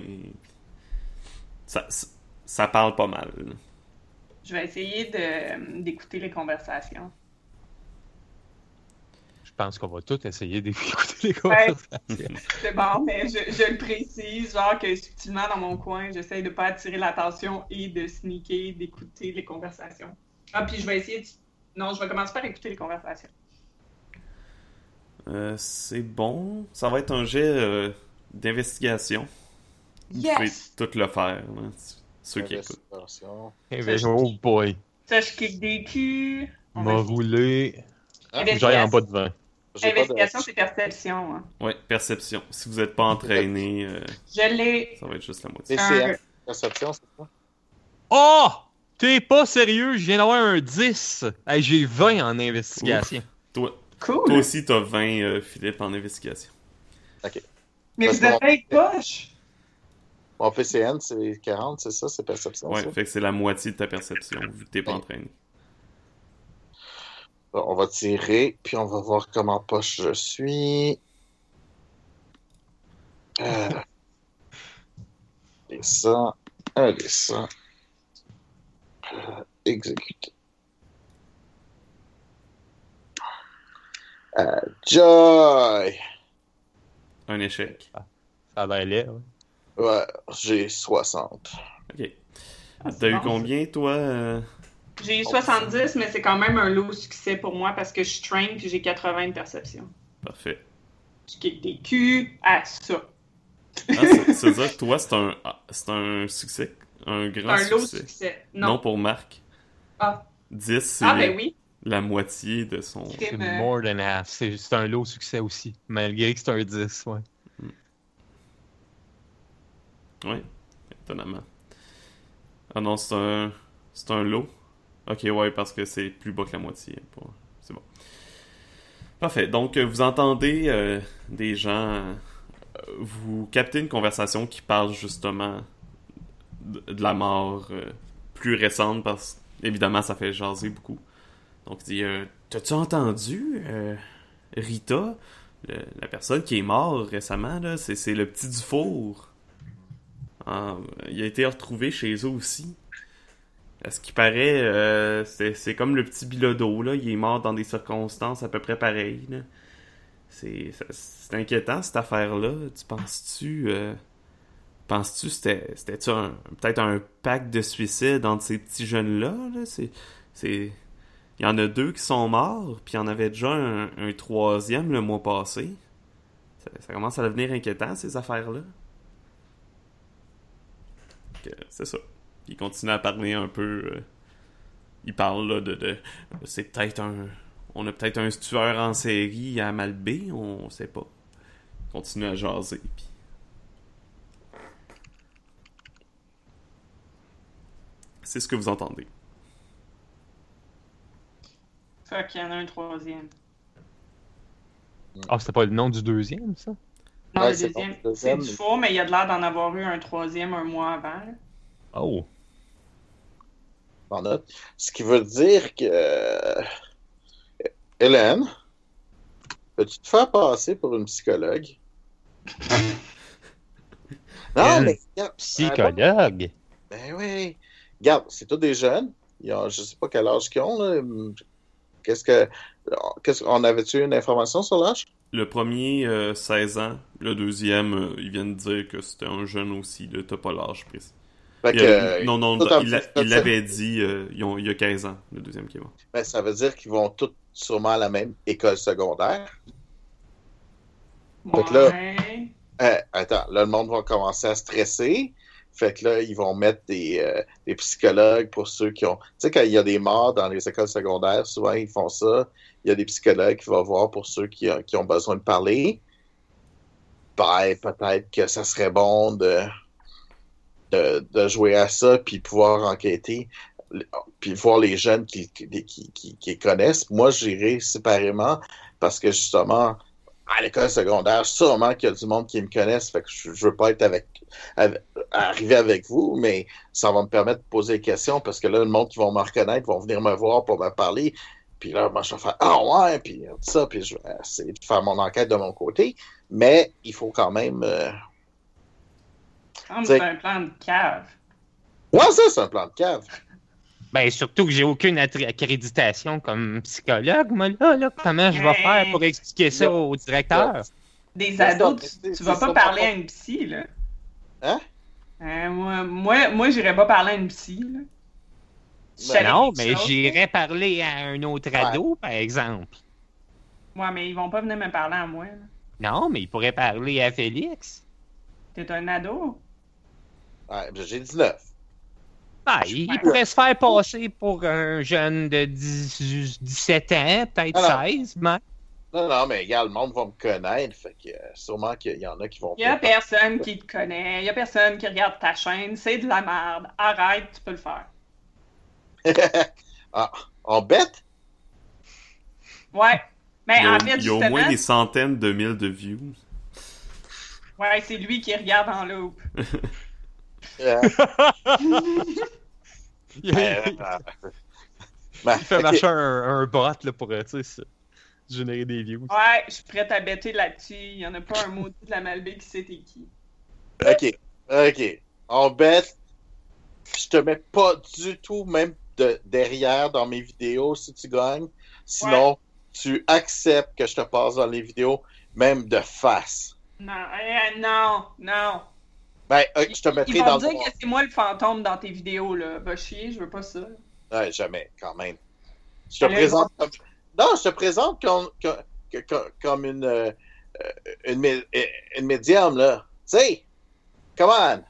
Ça, parle pas mal. là. Je vais essayer d'écouter les conversations. Je pense qu'on va tous essayer d'écouter les Ouais. conversations. C'est bon, mais je, je le précise, genre que subtilement dans mon coin, j'essaye de pas attirer l'attention et de sneaker, d'écouter les conversations. Ah, puis je vais essayer de... Non, je vais commencer par écouter les conversations. Euh, c'est bon. Ça va être un jet euh, d'investigation. Vous pouvez Yes! tout le faire. ceux qui écoutent. Investigation. Eh ben, oh boy. Ça, je kick des culs. On M'a roulé. J'aille en bas de 20. De- Investigation, c'est perception. hein. Ouais, perception. Si vous n'êtes pas entraîné, euh, Je l'ai. ça va être juste la moitié. PCM. Perception, c'est quoi? Oh! T'es pas sérieux? Je viens d'avoir un 10. Hey, J'ai 20 en investigation. Toi, Cool. toi aussi, t'as 20, euh, Philippe, en investigation. Mais Parce vous devez être poche. Mon PCN, c'est 40, c'est ça? C'est perception, Ouais, ça? fait que c'est la moitié de ta perception, vu que t'es pas entraîné. Bon, on va tirer, puis on va voir comment poche je suis. Euh... Et ça. Allez, ça. Euh, exécuter. Euh, Joy! Un échec. Ça a l'air laid, ouais. Ouais, j'ai 60. Ok. Ah, T'as eu bon, combien, toi euh? J'ai eu 70, mais c'est quand même un lot succès pour moi parce que je suis train puis j'ai 80 de perception. Parfait. Je kick des culs à ça. Ah, c'est- ça que toi, c'est un, ah, c'est un succès. Un grand un lot succès. succès. Non. Non. pour Marc. Ah. 10, c'est Ah, ben oui. la moitié de son. C'est euh, more than half. C'est c'est un lot succès aussi, malgré que c'est un 10, ouais. Oui, étonnamment. Ah non, c'est un. C'est un lot. Ok, ouais, parce que c'est plus bas que la moitié. C'est bon. Parfait. Donc, euh, vous entendez euh, des gens. euh, vous captez une conversation qui parle justement de, la mort plus récente, parce évidemment, ça fait jaser beaucoup. Donc, il dit T'as-tu entendu, Rita? La personne qui est morte récemment, c'est le petit Dufour. Ah, il a été retrouvé chez eux aussi. À ce qui paraît, euh, c'est comme le petit Bilodeau, là. Il est mort dans des circonstances à peu près pareilles. C'est inquiétant, cette affaire-là. Tu penses-tu... euh, Penses-tu c'était peut-être un pacte de suicide entre ces petits jeunes-là? Là? C'est... Il y en a deux qui sont morts, puis il y en avait déjà un, troisième le mois passé. Ça, ça commence à devenir inquiétant, ces affaires-là. C'est ça. Il continue à parler un peu. euh, il parle là, de. de c'est peut-être un. On a peut-être un tueur en série à Malbé, on sait pas. Il continue à jaser. Puis... C'est ce que vous entendez. Fait qu'il y en a un troisième. Ah, c'était pas le nom du deuxième, ça? Non, Ouais, le c'est deuxième, c'est du four, mais il y a de l'air d'en avoir eu un troisième un mois avant. Oh. En note. Ce qui veut dire que. euh, Hélène, peux-tu te faire passer pour une psychologue? non, mais. regarde, Psychologue? Ben oui. Regarde, c'est tous des jeunes. Ils ont, je sais pas quel âge qu'ils ont. là. Qu'est-ce que. Qu'est-ce on avait-tu une information sur l'âge? Le premier, euh, 16 ans. Le deuxième, euh, ils viennent de dire que c'était un jeune aussi. T'as pas l'âge précis. Fait Il que, a- non, non, il l'avait dit euh, ils ont- il y a 15 ans, le deuxième qui est mort. ben, ça veut dire qu'ils vont tous sûrement à la même école secondaire. Fait que là- Ouais. Euh, attends, là, le monde va commencer à stresser. Fait que là, ils vont mettre des, euh, des psychologues pour ceux qui ont. Tu sais, quand il y a des morts dans les écoles secondaires, souvent ils font ça. Il y a des psychologues qui vont voir pour ceux qui, ont- qui ont besoin de parler. Ben, peut-être que ça serait bon de, de, de jouer à ça puis pouvoir enquêter puis voir les jeunes qui, qui, qui, qui- connaissent. Moi, j'irai séparément parce que justement, à l'école secondaire, sûrement qu'il y a du monde qui me connaisse, fait que je, je veux pas être avec, avec- arriver avec vous, mais ça va me permettre de poser des questions parce que là, le monde qui va me reconnaître vont venir me voir pour me parler. Puis là, moi, je vais faire Ah ouais, puis ça, puis je vais essayer de faire mon enquête de mon côté. Mais il faut quand même. euh, C'est- un plan de cave. Ouais, ça, c'est un plan de cave. Ben, surtout que j'ai aucune accréditation comme psychologue, moi, là, là. Comment je vais Hey. faire pour expliquer ça au directeur? Des ados, tu, vas pas parler par à une psy, là. Hein? Euh, moi, moi, moi j'irais pas parler à une psy, là. Ben Non, mais j'irais parler à un autre ado, par exemple. Ouais, mais ils vont pas venir me parler à moi, là. Non, mais il pourrait parler à Félix. T'es un ado? Ouais, j'ai 19. Ah, il, il pourrait se faire passer pour un jeune de 10 17 ans, peut-être Alors. 16, mais... Non, non, mais regarde, le monde va me connaître, fait que euh, sûrement qu'il y en a qui vont. Y a personne qui te connaît, y a personne qui regarde ta chaîne, c'est de la merde. Arrête, tu peux le faire. ah, on bête? Ouais. Mais Il y a, en au- fait, il y a au moins des centaines de mille de views. ouais, c'est lui qui regarde en loop. Il, euh, il ben, fait ok. marcher un, un bot là, pour euh, tu sais, ça, générer des views. Ouais, je suis prête à bêter là-dessus. Y en a pas un maudit de la Malbaie qui sait t'es qui. Ok, ok. On bête. Je te mets pas du tout, même de, derrière dans mes vidéos si tu gagnes. Sinon, tu acceptes que je te passe dans les vidéos, même de face. Non, euh, non, non. Ben, euh, je te mettrai Ils dans vont le dire que c'est moi le fantôme dans tes vidéos, là. Va chier, je veux pas ça. Ouais, jamais, quand même. Je te Allez, présente comme... Non, je te présente comme, comme, comme, comme une, euh, euh, une, mé- une médium, là. Tu sais, come on.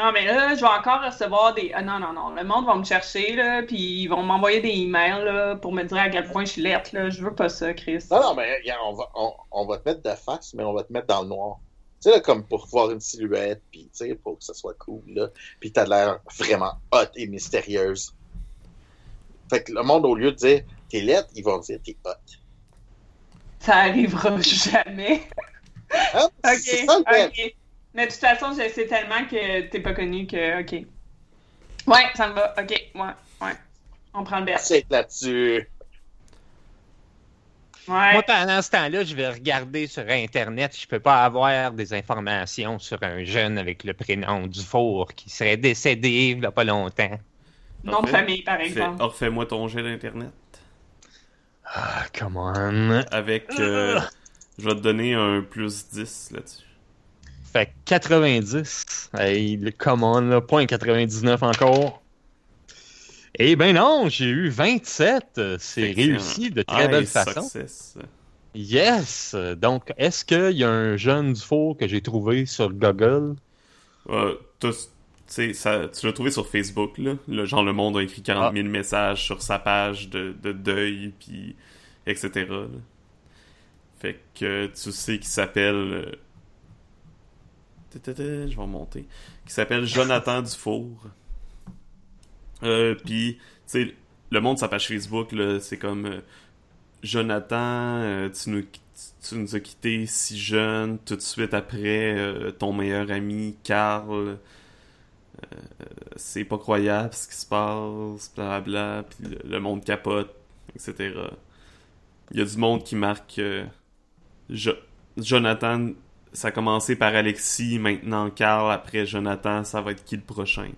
Non, mais là, je vais encore recevoir des. Ah, non, non, non. Le monde va me chercher, là, puis ils vont m'envoyer des emails, là, pour me dire à quel point je suis lettre, là. Je veux pas ça, Chris. Non, non, mais on va, on, on va te mettre de face, mais on va te mettre dans le noir. Tu sais, là, comme pour voir une silhouette, puis tu sais, pour que ça soit cool, là. Puis t'as l'air vraiment hot et mystérieuse. Fait que le monde, au lieu de dire t'es lettre, ils vont dire t'es hot. Ça arrivera jamais. Hein? Ok. Mais de toute façon, je sais tellement que t'es pas connu que. Ok. Ouais, ça me va. Ok, ouais, ouais. On prend le best. C'est là-dessus. Ouais. Moi, pendant ce temps-là, je vais regarder sur Internet. Je peux pas avoir des informations sur un jeune avec le prénom Dufour qui serait décédé il y a pas longtemps. Nom de famille, par Fais- exemple. Refais-moi ton jet d'internet. Ah, come on. Avec. euh, je vais te donner un plus 10 là-dessus. Fait que 90. Hey, le come on, là, point 99 encore. Eh ben non, j'ai eu 27. C'est réussi de très belle façon. success. Yes! Donc, est-ce qu'il y a un jeune Dufour que j'ai trouvé sur Google? Euh, tu sais, ça- tu l'as trouvé sur Facebook, là. Le, genre, le monde a écrit 40 000 messages sur sa page de, de deuil, puis etc. là. Fait que tu sais qu'il s'appelle... euh, Je vais remonter. Qui s'appelle Jonathan Dufour. Euh, puis, tu sais, le monde de sa page Facebook, c'est comme... euh, Jonathan, euh, tu nous, as quittés si jeune, tout de suite après euh, ton meilleur ami, Carl. c'est pas croyable ce qui se passe, blablabla, puis le, le monde capote, etc. Il y a du monde qui marque Jo- Jonathan, ça a commencé par Alexis, maintenant Carl, après Jonathan, ça va être qui le prochain?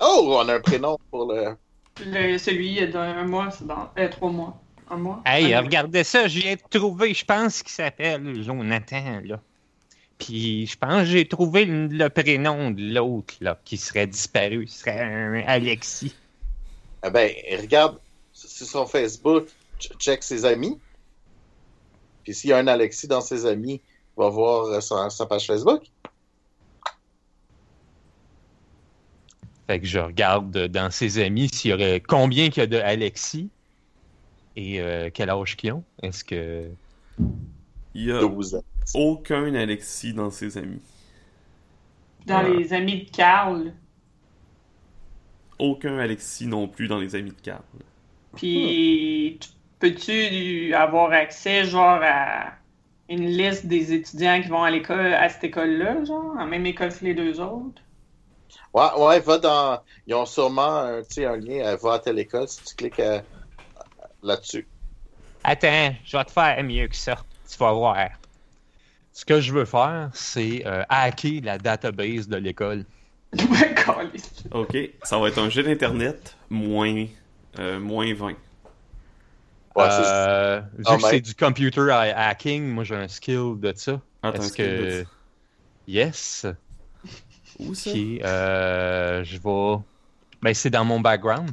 Oh, on a un prénom pour le. Le- celui d'un mois, c'est dans. Euh, trois mois. Un mois. Hey, Un mois. regardez ça, je viens de trouver, je pense qu'il s'appelle Jonathan, là. Puis je pense que j'ai trouvé le, le prénom de l'autre, là, qui serait disparu. Ce serait un Alexis. Eh ben, regarde sur son Facebook, ch- check ses amis. Puis s'il y a un Alexis dans ses amis, va voir euh, sa, sa page Facebook. Fait que je regarde dans ses amis s'il y aurait combien qu'il y a de Alexis et euh, quel âge qu'ils ont. Est-ce que. Il y a 12 ans. aucun Alexis dans ses amis. Dans les amis de Carl. Aucun Alexis non plus dans les amis de Carl. Puis, tu- peux-tu avoir accès, genre, à une liste des étudiants qui vont à l'école, à cette école-là, genre, en même école que les deux autres? Ouais, ouais, va dans. Ils ont sûrement un, tu sais, un lien. euh, Va à telle école si tu cliques euh, là-dessus. Attends, je vais te faire mieux que ça. Tu vas voir. Ce que je veux faire, c'est euh, hacker la database de l'école. Ok, ça va être un jeu d'internet moins, euh, moins 20. Ouais, c'est- Euh, vu Ah, que ben. c'est du computer ha- hacking, moi j'ai un skill de ça. Ah, Est-ce skill de que. ça. Yes. Où ça? Euh, je vais. Ben, c'est dans mon background.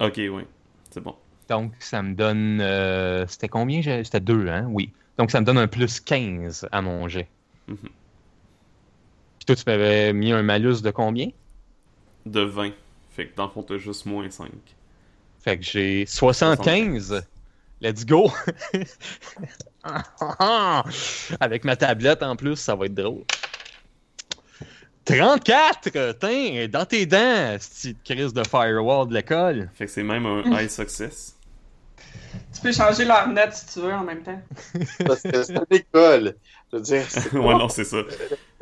Ok, oui. C'est bon. Donc, ça me donne. euh, C'était combien? J'ai- C'était 2, hein? Oui. Donc, ça me donne un plus 15 à mon jet. Mhm. Puis toi, tu m'avais mis un malus de combien? De 20. Fait que dans le fond, t'as juste moins 5. Fait que j'ai 75. Let's go! Avec ma tablette en plus, ça va être drôle. 34! Tiens, dans tes dents, petite crise de firewall de l'école. Fait que c'est même un high success. Tu peux changer leur note si tu veux en même temps. parce que c'est une école. Je veux dire, ouais, non, c'est ça.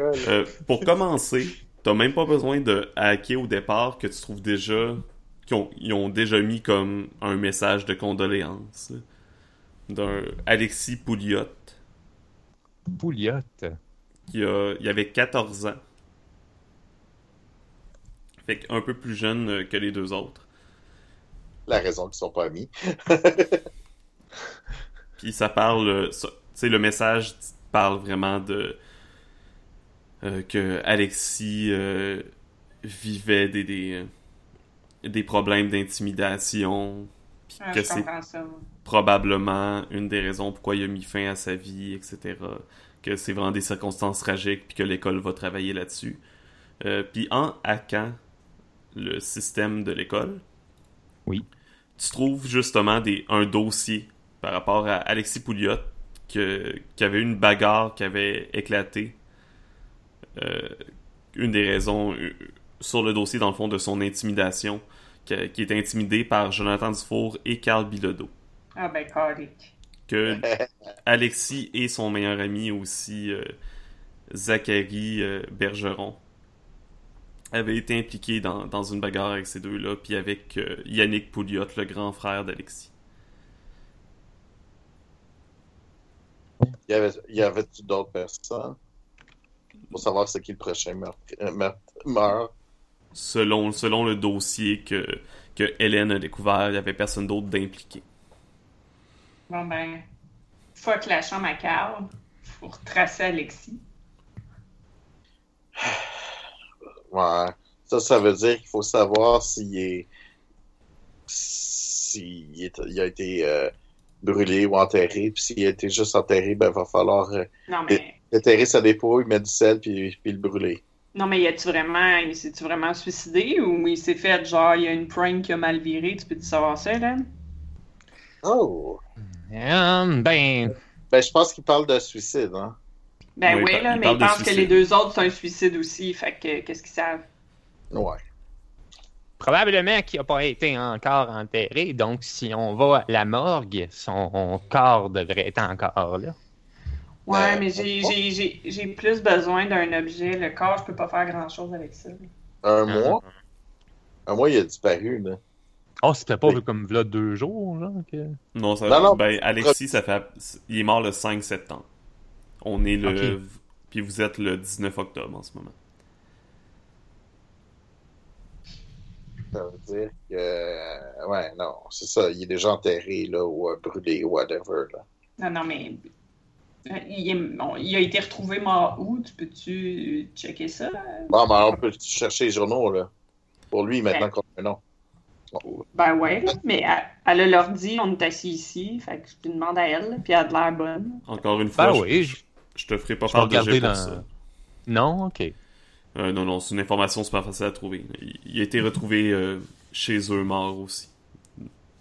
Euh, pour commencer, t'as même pas besoin de hacker au départ que tu trouves déjà. qu'ils ont, ils ont déjà mis comme un message de condoléances. D'un Alexis Pouliot, Pouliotte. qui a, il avait 14 ans. Fait qu'un peu plus jeune euh, que les deux autres. La raison qu'ils sont pas amis. Puis ça parle, euh, tu sais, le message parle vraiment de euh, que Alexis euh, vivait des, des, des problèmes d'intimidation, puis Ah, que c'est probablement une des raisons pourquoi il a mis fin à sa vie, etc. Que c'est vraiment des circonstances tragiques, puis que l'école va travailler là-dessus. Euh, puis en hackant le système de l'école, Oui. tu trouves justement des, un dossier par rapport à Alexis Pouliot, que, qui avait eu une bagarre qui avait éclaté. Euh, une des raisons euh, sur le dossier, dans le fond, de son intimidation, qui, qui est intimidé par Jonathan Dufour et Carl Bilodeau Ah ben, calique. que Alexis et son meilleur ami aussi, euh, Zachary euh, Bergeron, avaient été impliqués dans, dans une bagarre avec ces deux-là, puis avec euh, Yannick Pouliot, le grand frère d'Alexis. Il y avait, il y avait d'autres personnes? Pour savoir c'est qui le prochain meurtre, euh, meurtre- meurt. Selon, selon le dossier que, que Hélène a découvert, il n'y avait personne d'autre d'impliqué. Bon ben, fuck la chambre à Carl. Faut retracer Alexis. Ouais. Ça, ça veut dire qu'il faut savoir s'il est. S'il est- il a été euh, brûlé ou enterré. Puis s'il a été juste enterré, ben, il va falloir euh, Non mais, déterrer sa dépouille, mettre du sel, puis, puis le brûler. non mais, y a-tu vraiment, il s'est-tu vraiment suicidé ou il s'est fait genre, il y a une prank qui a mal viré, tu peux-tu savoir ça, là? Oh! Hum, ben, Ben, je pense qu'il parle de suicide, hein. Ben Oui, oui, il là, mais ils pensent que les deux autres, c'est un suicide aussi, fait que qu'est-ce qu'ils savent? Ouais. probablement qu'il n'a pas été encore enterré, donc si on va à la morgue, son corps devrait être encore là. Ouais, Ben, mais j'ai, on- j'ai, j'ai, j'ai plus besoin d'un objet. Le corps, je peux pas faire grand-chose avec ça. là. Un Ah. mois? Un mois, il a disparu, là. Oh, c'était pas comme là deux jours, genre que... Non, ça, Non, non. ben, Alexis, ça fait, il est mort le 5 septembre. On est le, puis vous êtes le 19 octobre en ce moment. Ça veut dire que. euh, Ouais, non, c'est ça. Il est déjà enterré, là, ou euh, brûlé, whatever, là. Non, non, mais. euh, Il, est- bon, il a été retrouvé mort où? Tu peux-tu checker ça? Bon, ben, on peut chercher les journaux, là. Pour lui, maintenant Ouais. qu'on a un nom. Ben ouais, là, mais elle, a l'ordi, on est assis ici, fait que je lui demande à elle, puis elle a de l'air bonne. Encore une fois, Ben je, oui, je, te ferai pas je faire de jet pour ça. Non, ok. Euh, non, non, c'est une information super facile à trouver. Il, il a été retrouvé euh, chez eux mort aussi.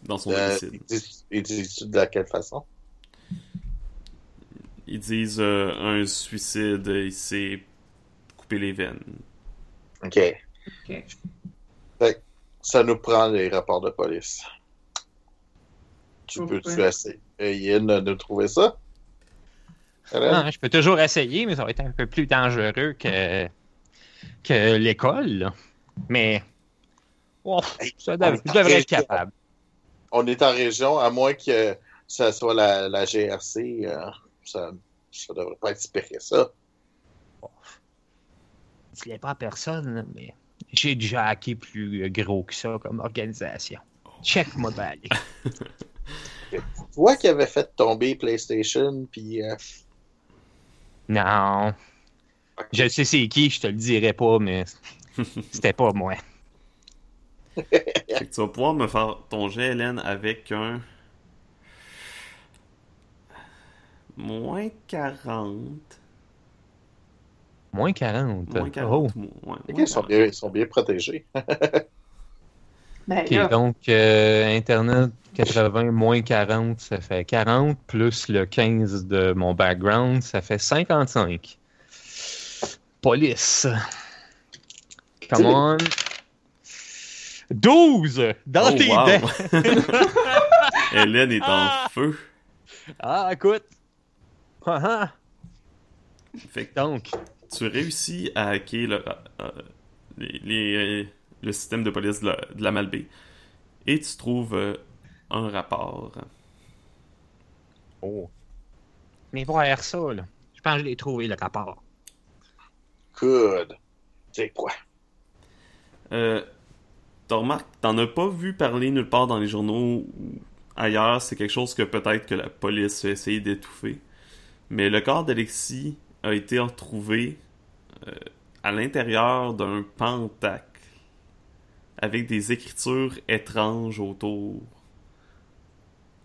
Dans son Euh, domicile. il dit- il dit de quelle façon? Ils disent euh, un suicide, il s'est coupé les veines. OK. Fait ça nous prend les rapports de police. Tu peux-tu essayer de de trouver ça? Hélène? Ah, je peux toujours essayer, mais ça va être un peu plus dangereux que, que l'école. Mais oh, ça dev- je devrais être capable. On est en région, à moins que ça soit la, la GRC, euh, ça, ça devrait pas être si pire que ça. Je ne l'ai pas à personne, mais j'ai déjà hacké plus gros que ça comme organisation. Check-moi bien. aller. Toi qui avais fait tomber PlayStation, puis euh, Non. Je sais c'est qui, je te le dirai pas, mais c'était pas moi. Fait que tu vas pouvoir me faire ton jet, Hélène, avec un. Moins 40. Moins 40. Moins Oh. 40. Ouais, les moins gars, ils sont 40. bien, ils sont bien protégés. Ben donc euh, Internet 80 moins 40, ça fait 40, plus le 15 de mon background, ça fait 55. Police. Come on. 12 dans Oh, tes wow. dents. Hélène est en Ah! feu. Ah, écoute. Ah, ah. Fait que Donc, tu réussis à hacker le, euh, les- les, euh, le système de police de la, de la Malbaie et tu trouves euh, un rapport. Oh. Mais voir ça, là. Je pense que je l'ai trouvé, le rapport. Good. C'est quoi? Euh, T'as remarqué, t'en as pas vu parler nulle part dans les journaux ou ailleurs. C'est quelque chose que peut-être que la police a essayé d'étouffer. Mais le corps d'Alexis a été retrouvé euh, à l'intérieur d'un pentacle avec des écritures étranges autour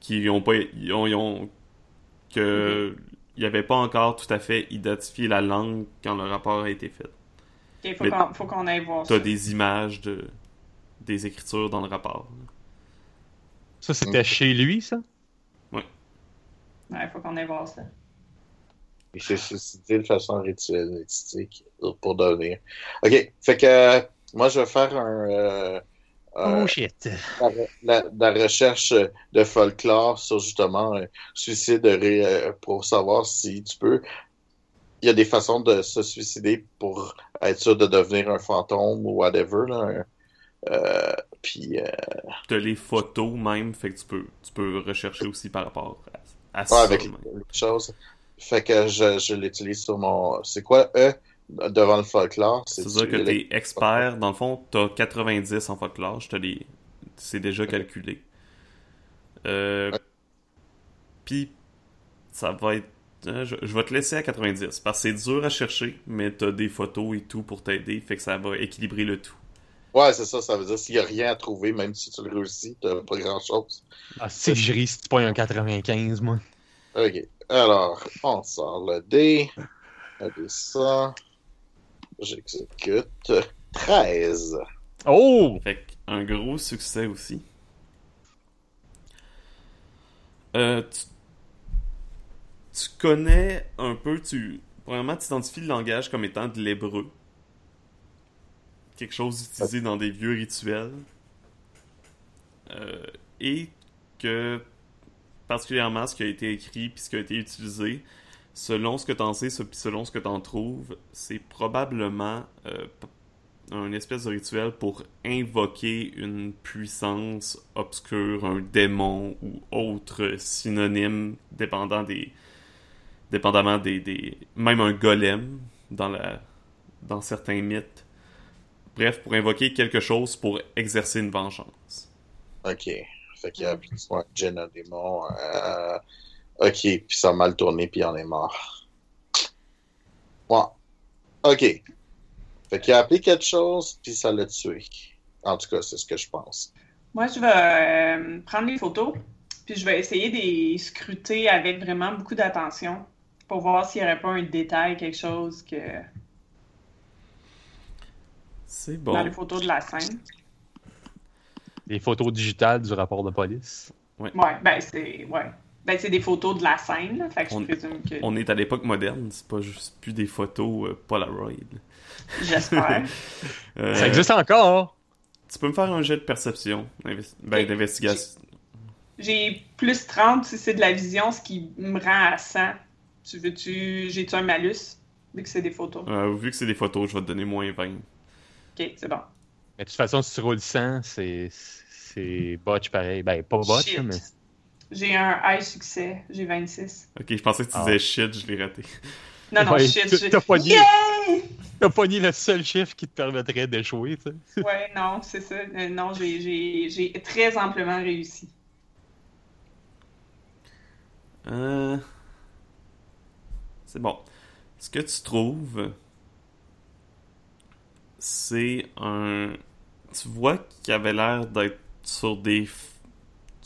qui ont pas ils ont, ils ont- que il n'y avait pas encore tout à fait identifié la langue quand le rapport a été fait. Ok, faut Mais qu'on faut qu'on aille voir ça. T'as des images de des écritures dans le rapport. Ça, c'était chez lui, ça? Ouais, faut qu'on aille voir ça. Il s'est suicidé de façon ritualistique pour devenir. Ok, fait que moi je vais faire un, euh, euh, Oh shit. la, la recherche de folklore sur justement un suicide euh, pour savoir si tu peux. Il y a des façons de se suicider pour être sûr de devenir un fantôme ou whatever. Là. euh, puis, euh, T'as les photos même, fait que tu peux, tu peux rechercher aussi par rapport à, à ouais, ça. avec même. les choses. Fait que je, je l'utilise sur mon. C'est quoi E? Devant le folklore? C'est-à-dire que t'es expert, dans le fond, t'as 90 en folklore, je te les... c'est déjà calculé. Euh... Puis, ça va être... euh, Je, je vais te laisser à 90, parce que c'est dur à chercher, mais t'as des photos et tout pour t'aider, fait que ça va équilibrer le tout. Ouais, c'est ça, ça veut dire s'il n'y a rien à trouver, même si tu le réussis, t'as pas grand chose. Ah, c'est que je ris si tu pognes un 95, moi. Ok. Alors, on sort le dé. Dé ça. J'exécute. 13. Oh! Fait un gros succès aussi. Euh, tu, tu connais un peu, tu premièrement tu identifies le langage comme étant de l'hébreu. Quelque chose utilisé dans des vieux rituels. Euh, et que particulièrement ce qui a été écrit puis ce qui a été utilisé, selon ce que t'en sais, selon ce que t'en trouves, c'est probablement euh, un espèce de rituel pour invoquer une puissance obscure, un démon ou autre synonyme dépendant des dépendamment des, des même un golem dans la dans certains mythes. Bref, pour invoquer quelque chose pour exercer une vengeance. Ok. Fait qu'il y a plus démon. Euh... Ok. Puis ça a mal tourné, puis il en est mort. Ouais. Ok. Fait qu'il a appelé quelque chose, puis ça l'a tué. En tout cas, c'est ce que je pense. Moi, je vais euh, prendre les photos, puis je vais essayer de les scruter avec vraiment beaucoup d'attention pour voir s'il n'y aurait pas un détail, quelque chose que C'est dans bon. les photos de la scène. Les photos digitales du rapport de police. Ouais, ben c'est ouais. Ben c'est des photos de la scène, là, fait que je On- présume que On est à l'époque moderne, c'est pas juste plus des photos euh, Polaroid. j'espère. Euh, Ça existe encore! Tu peux me faire un jet de perception, ben, d'investigation. J'ai plus 30 si c'est de la vision, ce qui me rend à 100. Tu veux-tu. J'ai-tu un malus vu que c'est des photos? Euh, vu que c'est des photos, je vais te donner moins 20. Ok, c'est bon. Mais de toute façon, si tu roules 100, c'est, c'est botch pareil. Ben, pas botch, Shit. mais. J'ai un high succès, j'ai 26. Ok, je pensais que tu Ah. disais shit, je l'ai raté. Non, non, Ouais, shit. j'ai- t'as! T'as pas ni le seul chiffre qui te permettrait d'échouer, tu sais. Ouais, non, c'est ça. Euh, non, j'ai très amplement réussi. Euh... C'est bon. Ce que tu trouves, c'est un. Tu vois qu'il avait l'air d'être sur des.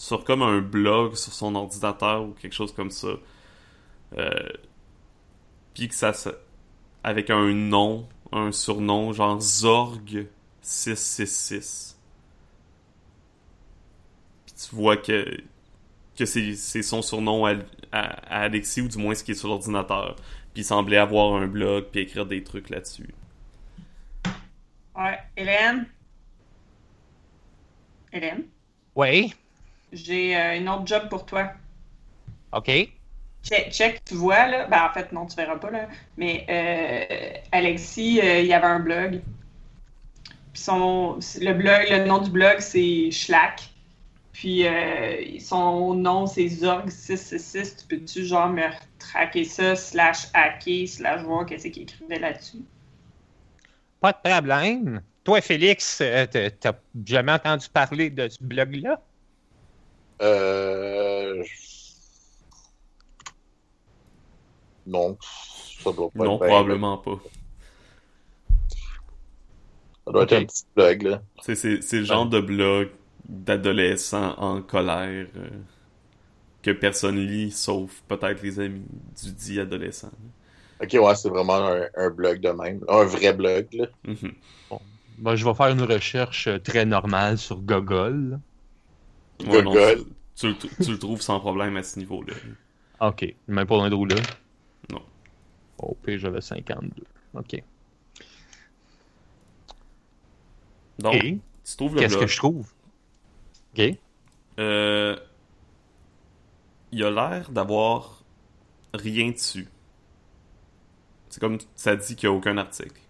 Sur comme un blog sur son ordinateur ou quelque chose comme ça. Euh... Puis que ça. se- avec un nom, un surnom, genre Zorg 666. Puis tu vois que que c'est c'est son surnom à, à- à Alexis, ou du moins ce qui est sur l'ordinateur. Puis il semblait avoir un blog, puis écrire des trucs là-dessus. Ouais, Hélène? Hélène? Oui, J'ai euh, une autre job pour toi. OK. Check, check, tu vois, là. Ben, en fait, non, tu verras pas, là. Mais euh, Alexis, euh, il y avait un blog. Puis son, le blog, le nom du blog, c'est Schlack. Puis euh, son nom, c'est Zorg666. Tu peux-tu, genre, me traquer ça, slash hacker, slash voir qu'est-ce qu'il écrivait là-dessus? Pas de problème. Toi, Félix, t'as jamais entendu parler de ce blog-là? Euh... Non, ça doit pas Non, être bien, probablement pas. Ça doit être un petit blog, là. C'est, c'est, c'est le genre de blog d'adolescents en colère euh, que personne lit, sauf peut-être les amis du dit adolescent. Ok, ouais, c'est vraiment un, un blog de même. Un vrai blog, là. Mhm. Ben, je vais faire une recherche euh, très normale sur Gogol. Ouais, non, Gogol. tu, tu le- tu le trouves sans problème à ce niveau-là. Ok, même pas l'un là? Non. Au pire, j'avais 52. Ok. Donc, Et tu trouves le qu'est-ce que je trouve? Ok. Euh, il a l'air d'avoir rien dessus. C'est comme ça dit qu'il n'y a aucun article.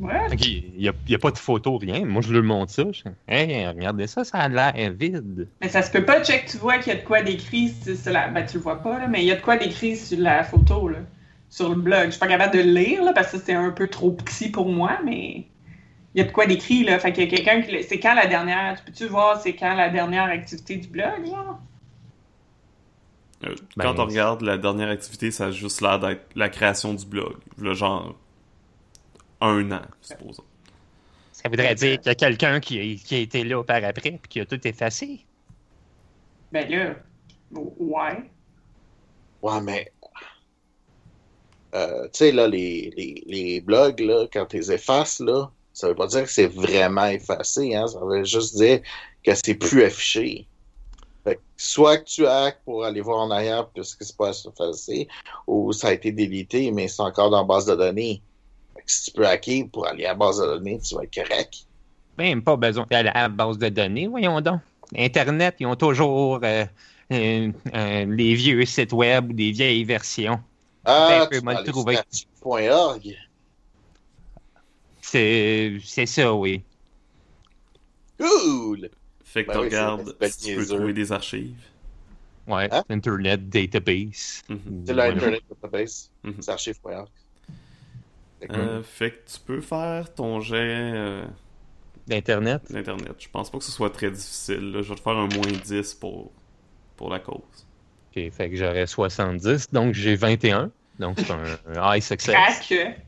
Ouais. Ok, il n'y a, a pas de photo, rien. Moi, je lui montre ça. Je... Hey, regardez ça, ça a l'air vide. Mais ça se peut pas, check, tu vois qu'il y a de quoi d'écrit la. Ben, tu le vois pas, là, mais il y a de quoi d'écrit sur la photo, là. Sur le blog. Je suis pas capable de le lire, là, parce que c'est un peu trop petit pour moi, mais. Il y a de quoi d'écrit, là. Fait qu'il y a quelqu'un qui. le- C'est quand la dernière. Tu peux-tu voir c'est quand la dernière activité du blog, là? Euh, Ben, quand on regarde la dernière activité, ça a juste l'air d'être la création du blog. Le genre un an, supposons. Ça voudrait dire qu'il y a quelqu'un qui, a- qui a été là par après puis qui a tout effacé. Ben là. Ouais. Ouais, mais. Euh, tu sais, là, les, les, les blogs, là, quand tu les effaces, là, ça veut pas dire que c'est vraiment effacé, hein. Ça veut juste dire que c'est plus affiché. Fait que soit que tu hackes pour aller voir en arrière puisque c'est pas effacé, ou ça a été délité, mais c'est encore dans la base de données. Si tu peux hacker pour aller à la base de données, tu vas être correct. Même pas besoin d'aller à la base de données, voyons donc. Internet, ils ont toujours euh, euh, euh, les vieux sites web ou des vieilles versions. Ah, Ben, tu trouvé. archive.org. C'est c'est ça, oui. Cool! Fait que Ben tu oui, c'est- regardes, c'est tu peux trouver des archives. Ouais, Hein? Internet Database. Mhm. C'est Ouais. l'Internet Database. Mhm. C'est archive.org. Fait que- Euh, fait que tu peux faire ton jet euh, D'Internet. d'internet. Je pense pas que ce soit très difficile. là. Je vais te faire un moins 10 pour, pour la cause. Ok, fait que j'aurais 70, donc j'ai 21. Donc c'est un, un high success. Crac.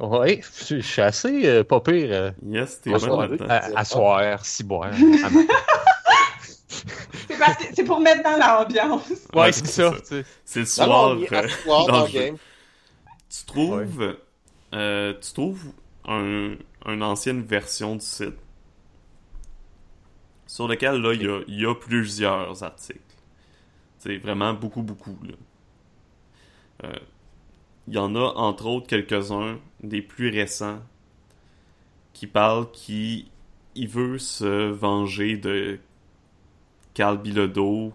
Ouais, je suis assez euh, pas pire euh, Yes, t'es bon ça, là-dedans. à, à soir, si boire. C'est parce que c'est pour mettre dans l'ambiance. ouais, c'est ça. sais. C'est le soir. euh, soir dans dans le le jeu. game. Tu trouves, euh, tu trouves un, une ancienne version du site sur lequel là il y a, plusieurs articles. C'est vraiment beaucoup beaucoup. Euh, Il y en a entre autres quelques-uns des plus récents qui parlent qui veut se venger de Carl Bilodeau,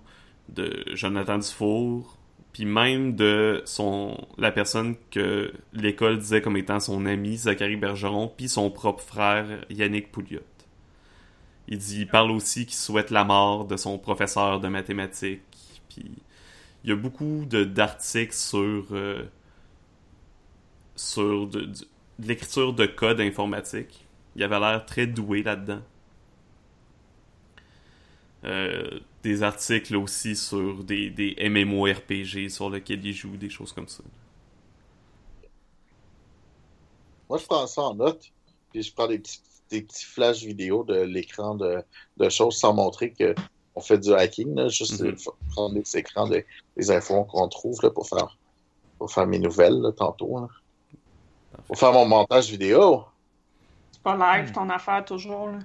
de Jonathan Dufour, puis même de son la personne que l'école disait comme étant son ami Zachary Bergeron, puis son propre frère Yannick Pouliot. Il dit, il parle aussi qu'il souhaite la mort de son professeur de mathématiques, puis il y a beaucoup d'articles sur euh, sur de l'écriture de code informatique. Il avait l'air très doué là-dedans. Euh, des articles aussi sur des, des MMORPG sur lesquels il joue, des choses comme ça. Moi, je prends ça en note, puis je prends des petits, des petits flashs vidéo de l'écran de, de choses sans montrer que on fait du hacking, là, juste Mhm. prendre des écrans de- des infos qu'on trouve là, pour faire pour faire mes nouvelles là, tantôt. là. Pour faire mon montage vidéo. C'est pas live ton affaire toujours, là.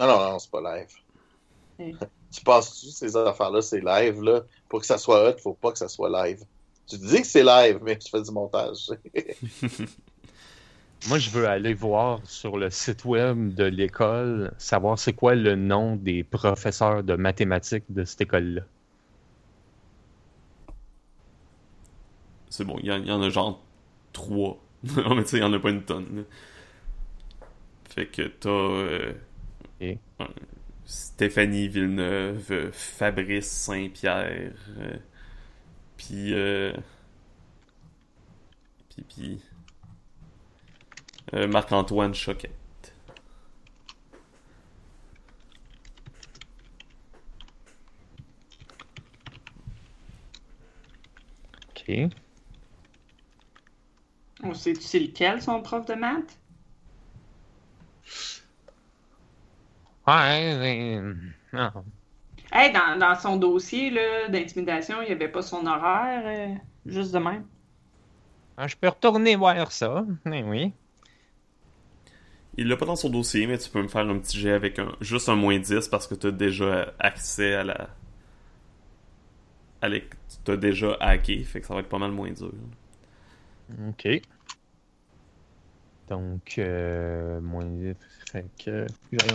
Non, non, non, c'est pas live. Tu penses-tu ces affaires-là, c'est live, là? Pour que ça soit hot, faut pas que ça soit live. Tu dis que c'est live, mais tu fais du montage. Moi, je veux aller voir sur le site web de l'école, savoir c'est quoi le nom des professeurs de mathématiques de cette école-là. C'est bon, il y, en- il y en a genre trois. non, mais tu sais, il y en a pas une tonne. là. Fait que t'as euh, Stéphanie Villeneuve, euh, Fabrice Saint-Pierre, euh, puis euh, puis puis euh, Marc-Antoine Choquette. OK. On sait-tu c'est lequel, son prof de maths? Ouais, mais... non. Hey, dans, dans son dossier là, d'intimidation, il n'y avait pas son horaire, euh, juste de même. Ah, Je peux retourner voir ça. Mais oui. Il l'a pas dans son dossier, mais tu peux me faire un petit jet avec un juste un moins 10 parce que tu as déjà accès à la. À l'é- T'as déjà hacké, fait que ça va être pas mal moins dur. OK. Donc, euh, moins 10, fait que...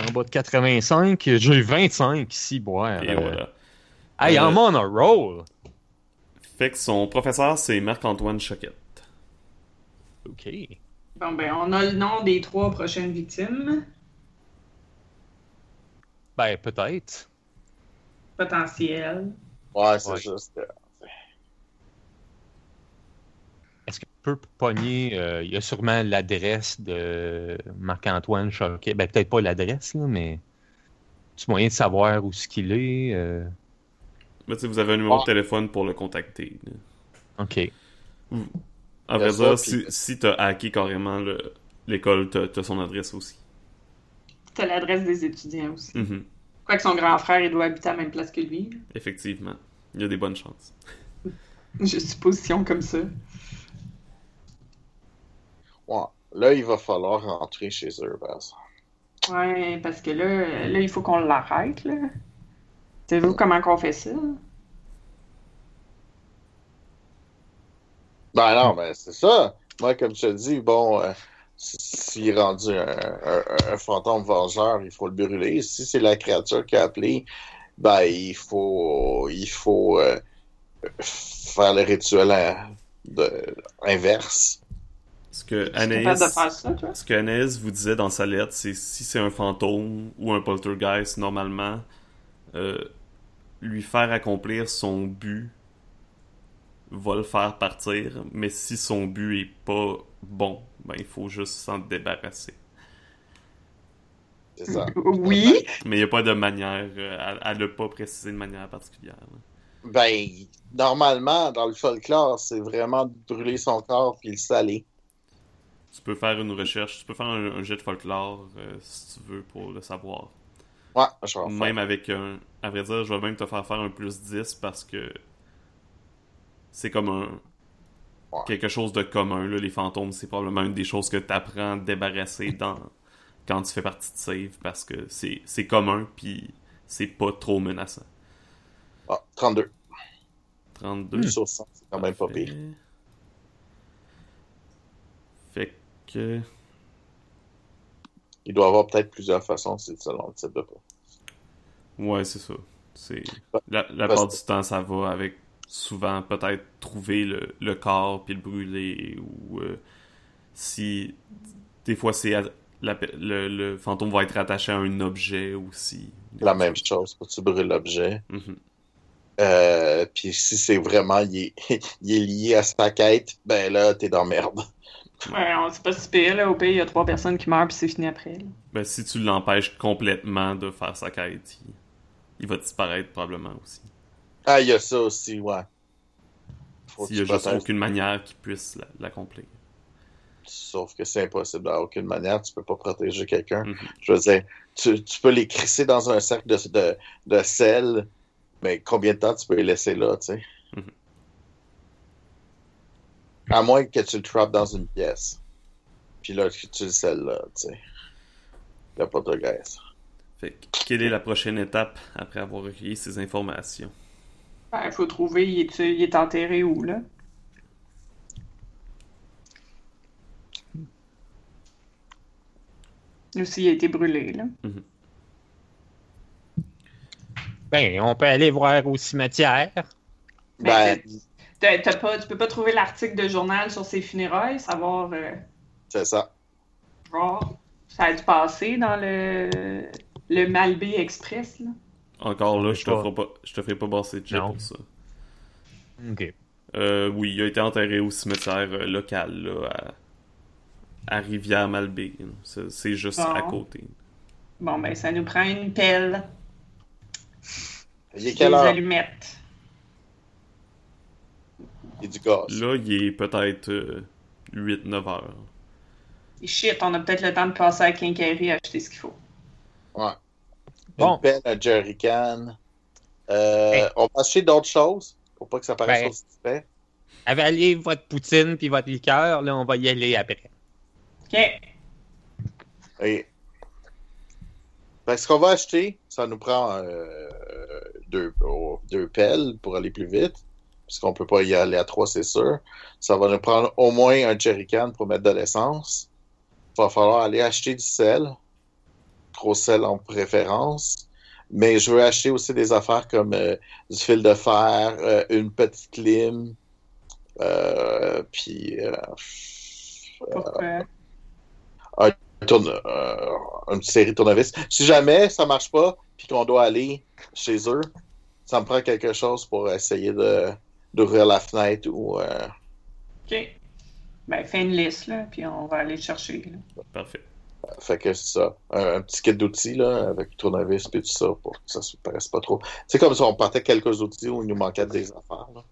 En bas de 85, j'ai 25 ici, boire. Et Euh, voilà. Hey, Euh, I'm on a roll! Fait que son professeur, c'est Marc-Antoine Choquette. OK. Bon, ben, on a le nom des trois prochaines victimes Ben, peut-être. potentielles. Ouais, c'est Ouais. juste. euh, Est-ce qu'on peut pogner... euh, il y a sûrement l'adresse de Marc-Antoine Choquet. Ben, peut-être pas l'adresse, là, mais... Tu moyen de savoir où ce qu'il est? euh, Mais tu sais, vous avez un numéro de Ah. téléphone pour le contacter. là. OK. À vrai dire, si, si t'as hacké carrément le- l'école, t'as t'as son adresse aussi. T'as l'adresse des étudiants aussi. Mhm. Quoique son grand frère, il doit habiter à la même place que lui. Effectivement. Il y a des bonnes chances. Je supposition comme ça. Ouais. Là, il va falloir rentrer chez eux, exemple. Ouais, parce que là, là il faut qu'on l'arrête, là. Savez-vous comment qu'on fait ça? Ben non, mais c'est ça. Moi, comme je te dis, bon, euh, si- s'il est rendu un, un- un fantôme vengeur, il faut le brûler. Si c'est la créature qui a appelé, ben il faut il faut euh, faire le rituel hein, de- inverse. Ce que Anaïs, faire ça, toi? ce que Anaïs vous disait dans sa lettre, c'est si c'est un fantôme ou un poltergeist, normalement, euh, lui faire accomplir son but va le faire partir, mais si son but est pas bon, ben il faut juste s'en débarrasser. C'est ça. Oui. Mais il n'y a pas de manière, euh, elle n'a pas précisé de manière particulière. Ben, normalement, dans le folklore, c'est vraiment de brûler son corps puis le saler. Tu peux faire une recherche, tu peux faire un, un jet de folklore euh, si tu veux pour le savoir. Ouais, je vais faire. Même avec un. À vrai dire, je vais même te faire faire un plus 10 parce que c'est comme un. Ouais. Quelque chose de commun, là. Les fantômes, c'est probablement une des choses que tu apprends à te débarrasser dans... quand tu fais partie de Save parce que c'est commun puis c'est pas trop menaçant. Ah, 32. 32. Sur 100, c'est quand même pas pire. Fait que. Il doit y avoir peut-être plusieurs façons, c'est selon le type de pas. Ouais, c'est ça. C'est la, la part du temps, ça va avec souvent peut-être trouver le, le corps puis le brûler ou euh, si des fois c'est à- la pe- le, le fantôme va être attaché à un objet aussi. La même chose, que tu brûles l'objet. Mhm. Euh, puis si c'est vraiment, il est, il est lié à sa quête, ben là, t'es dans merde. Ouais, on c'est pas si pire, là. Au pire, il y a trois personnes qui meurent, puis c'est fini après. là. Ben, si tu l'empêches complètement de faire sa quête, il, il va disparaître probablement aussi. Ah, il y a ça aussi, ouais. Faut que S'il y a juste aucune manière qu'il puisse la- l'accomplir. Sauf que c'est impossible à aucune manière, tu peux pas protéger quelqu'un. Mhm. Je veux dire, tu, tu peux les crisser dans un cercle de, de, de sel, mais combien de temps tu peux les laisser là, tu sais? Mhm. À moins que tu le trappes dans une pièce. Puis là, tu le scelles là, tu sais. Il a pas de graisse. Fait que, quelle est la prochaine étape après avoir recueilli ces informations? Ben, il faut trouver, il est, il est enterré où, là? Ou s'il a été brûlé, là. Ben, on peut aller voir au cimetière. Ben, Ben, T'as- t'as pas, tu peux pas trouver l'article de journal sur ses funérailles, savoir, euh, c'est ça. voir. Ça a dû passer dans le, le Malbé Express, là. Encore là, je te ferai pas, je te ferai pas passer de Non. pour ça. OK. Euh, oui, il a été enterré au cimetière euh, local, là, à, à Rivière-Malbaie. là. C'est c'est juste Bon. à côté. Bon, ben, ça nous prend une pelle, Il est des quelle heure? allumettes. Et du gaz. Là, il est peut-être euh, 8-9 heures. Et shit, on a peut-être le temps de passer à Quincaillerie acheter ce qu'il faut. Ouais. Bon. Une pelle, un jerrycan. Euh, Hey. On va acheter d'autres choses pour pas que ça paraisse Ben. aussi suspect. Avalez votre poutine puis votre liqueur, là, on va y aller après. OK. Et... Ben, ce qu'on va acheter, ça nous prend euh, deux, oh, deux pelles pour aller plus vite. Puisqu'on peut pas y aller à trois, c'est sûr. Ça va nous prendre au moins un jerrycan pour mettre de l'essence. Il va falloir aller acheter du sel. Gros sel en préférence. Mais je veux acheter aussi des affaires comme euh, du fil de fer, euh, une petite lime, euh, puis Pourquoi? tourne, une série de tournevis. Si jamais ça marche pas, puis qu'on doit aller chez eux, ça me prend quelque chose pour essayer de d'ouvrir la fenêtre ou euh, OK. Ben, fais une liste, là, puis on va aller le chercher. Là. Parfait. fait que c'est ça. Un, un petit kit d'outils là, avec tournevis puis tout ça pour que ça se paraisse pas trop. C'est comme si on partait quelques outils où il nous manquait des affaires. Là.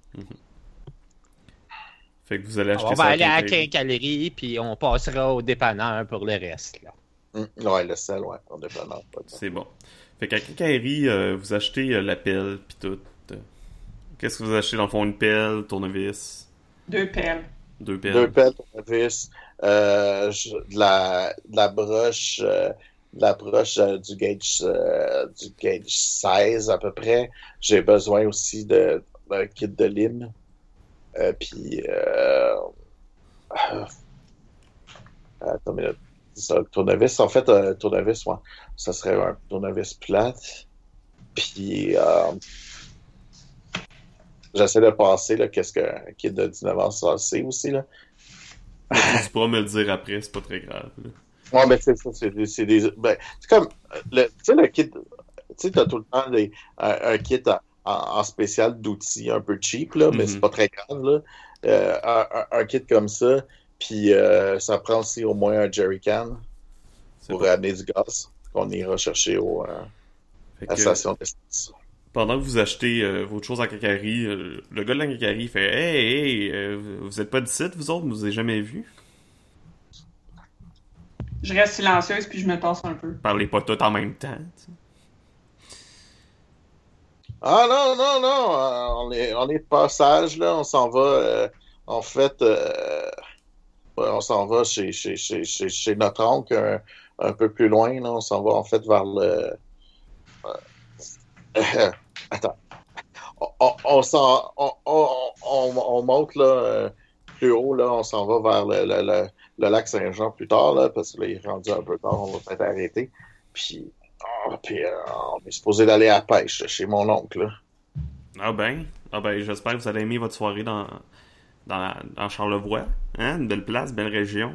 Fait que vous allez acheter On va aller à Quincaillerie. puis on passera au dépanneur pour le reste. Là. Hum, Ouais, le sel, ouais, est pas C'est bon. Fait qu'à Quincaillerie, euh, vous achetez euh, la pelle puis tout. Euh, Qu'est-ce que vous achetez dans le fond? Une pelle, tournevis, Deux pelles. deux pelles. Deux pelles, tournevis, euh, de, la, de la broche, euh, de la broche euh, du gauge euh, du gauge 16 à peu près. J'ai besoin aussi de d'un kit de lime. Euh, puis euh, euh, attends le tournevis. En fait, un tournevis, ouais, ça serait un tournevis plate. Puis euh, j'essaie de passer là, qu'est-ce qu'un kit de 19 ans ça c'est aussi là. Tu pourras me le dire après, c'est pas très grave. là. Ouais, mais c'est ça, c'est des. C'est ben, c'est comme. euh, Tu sais, le kit. Tu sais, t'as tout le temps des, un, un kit en, spécial d'outils un peu cheap, là, mais c'est pas très grave, là. Euh, un, kit comme ça, puis euh, ça prend aussi au moins un jerrycan C'est pour bon. amener du gaz qu'on ira chercher au, euh, à la que, station d'essence. Pendant que vous achetez euh, votre chose en quincaillerie, euh, le gars de la quincaillerie fait Hey, hey, euh, vous êtes pas d'ici, vous autres, vous avez jamais vu Je reste silencieuse, puis je me tasse un peu. Parlez pas tout en même temps. tu sais. Ah non, non, non, euh, on est, on est de passage, là, on s'en va, euh, en fait, euh, on s'en va chez, chez, chez, chez, chez notre oncle un, un peu plus loin, là, on s'en va en fait vers le... euh, attends. On, on, monte, là, euh, plus haut, là, on s'en va vers le, le, le, le lac Saint-Jean plus tard, là, parce que là, il est rendu un peu tard, on va peut-être arrêter. Puis, ah, puis euh, on est supposé d'aller à la pêche chez mon oncle, là. Ah ben, ah ben, j'espère que vous allez aimer votre soirée dans, dans, dans Charlevoix. Hein? Une belle place, belle région.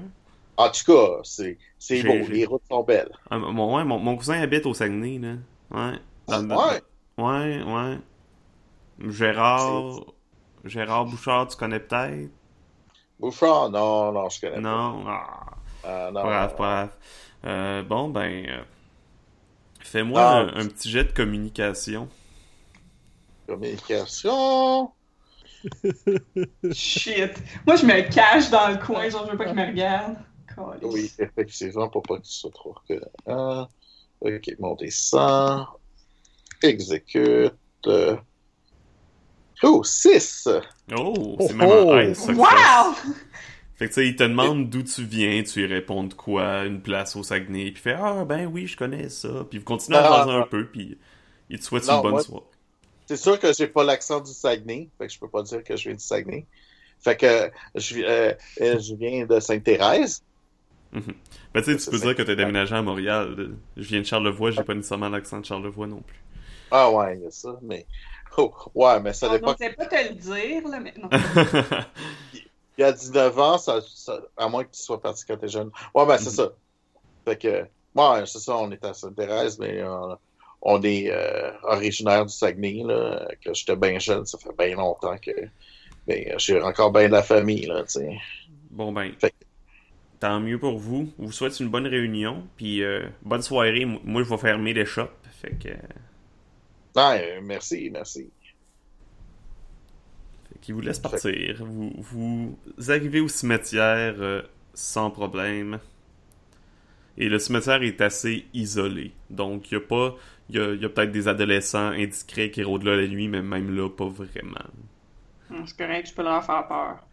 En tout cas, c'est c'est beau, les routes sont belles. Ah, mon, ouais, mon, mon cousin habite au Saguenay, là. Ouais. Dans- Ah, ouais? Ouais, ouais. Gérard. Gérard Bouchard, tu connais peut-être? Bouchard, non, non, je connais Non? Ah, pas. Ah, grave, non. pas grave. Euh, bon, ben. euh, Fais-moi Ah. un, un petit jet de communication. Communication? Shit. Moi, je me cache dans le coin, genre, je veux pas qu'il me regarde. Oui, effectivement, pour pas que tu sois trop reconnaissant. Ok, monter 100. Exécute. Euh, Oh, 6! Oh, Oh, c'est même oh. un high success. Wow! Fait que tu sais, il te demande d'où tu viens, tu lui réponds de quoi, une place au Saguenay, puis il fait Ah ben oui, je connais ça. Puis vous continuez à Ah, jaser ah. un peu, puis il te souhaite Non, une bonne moi- soirée. C'est sûr que j'ai pas l'accent du Saguenay, fait que je peux pas dire que je viens du Saguenay. Fait que je, euh, euh, je viens de Sainte-Thérèse. Ben tu sais, tu C'est peux dire que t'as déménagé à Montréal. Je viens de Charlevoix, j'ai pas nécessairement l'accent de Charlevoix non plus. Ah ouais, il y a ça, mais... Oh, ouais, mais ça On dépend. n'osait pas te le dire, là, mais non. Il y a 19 ans, ça, ça- à moins que tu sois parti quand t'es jeune. Ouais, ben c'est Mhm. ça. Fait que, ouais, c'est ça, on est à Sainte-Thérèse, mais euh, on est euh, originaire du Saguenay, là, que j'étais bien jeune, ça fait bien longtemps que... Mais j'ai encore bien de la famille, là, tu sais. bon ben, Fait tant mieux pour vous. Je vous souhaite une bonne réunion, puis euh, bonne soirée. Moi, je vais fermer les shops. Fait que, Ouais, merci, merci. fait qui vous laisse partir. Vous, vous arrivez au cimetière euh, sans problème. Et le cimetière est assez isolé. Donc, il y a pas. Il y a, y a peut-être des adolescents indiscrets qui rôdent là la nuit, mais même là, pas vraiment. C'est correct, je peux leur faire peur.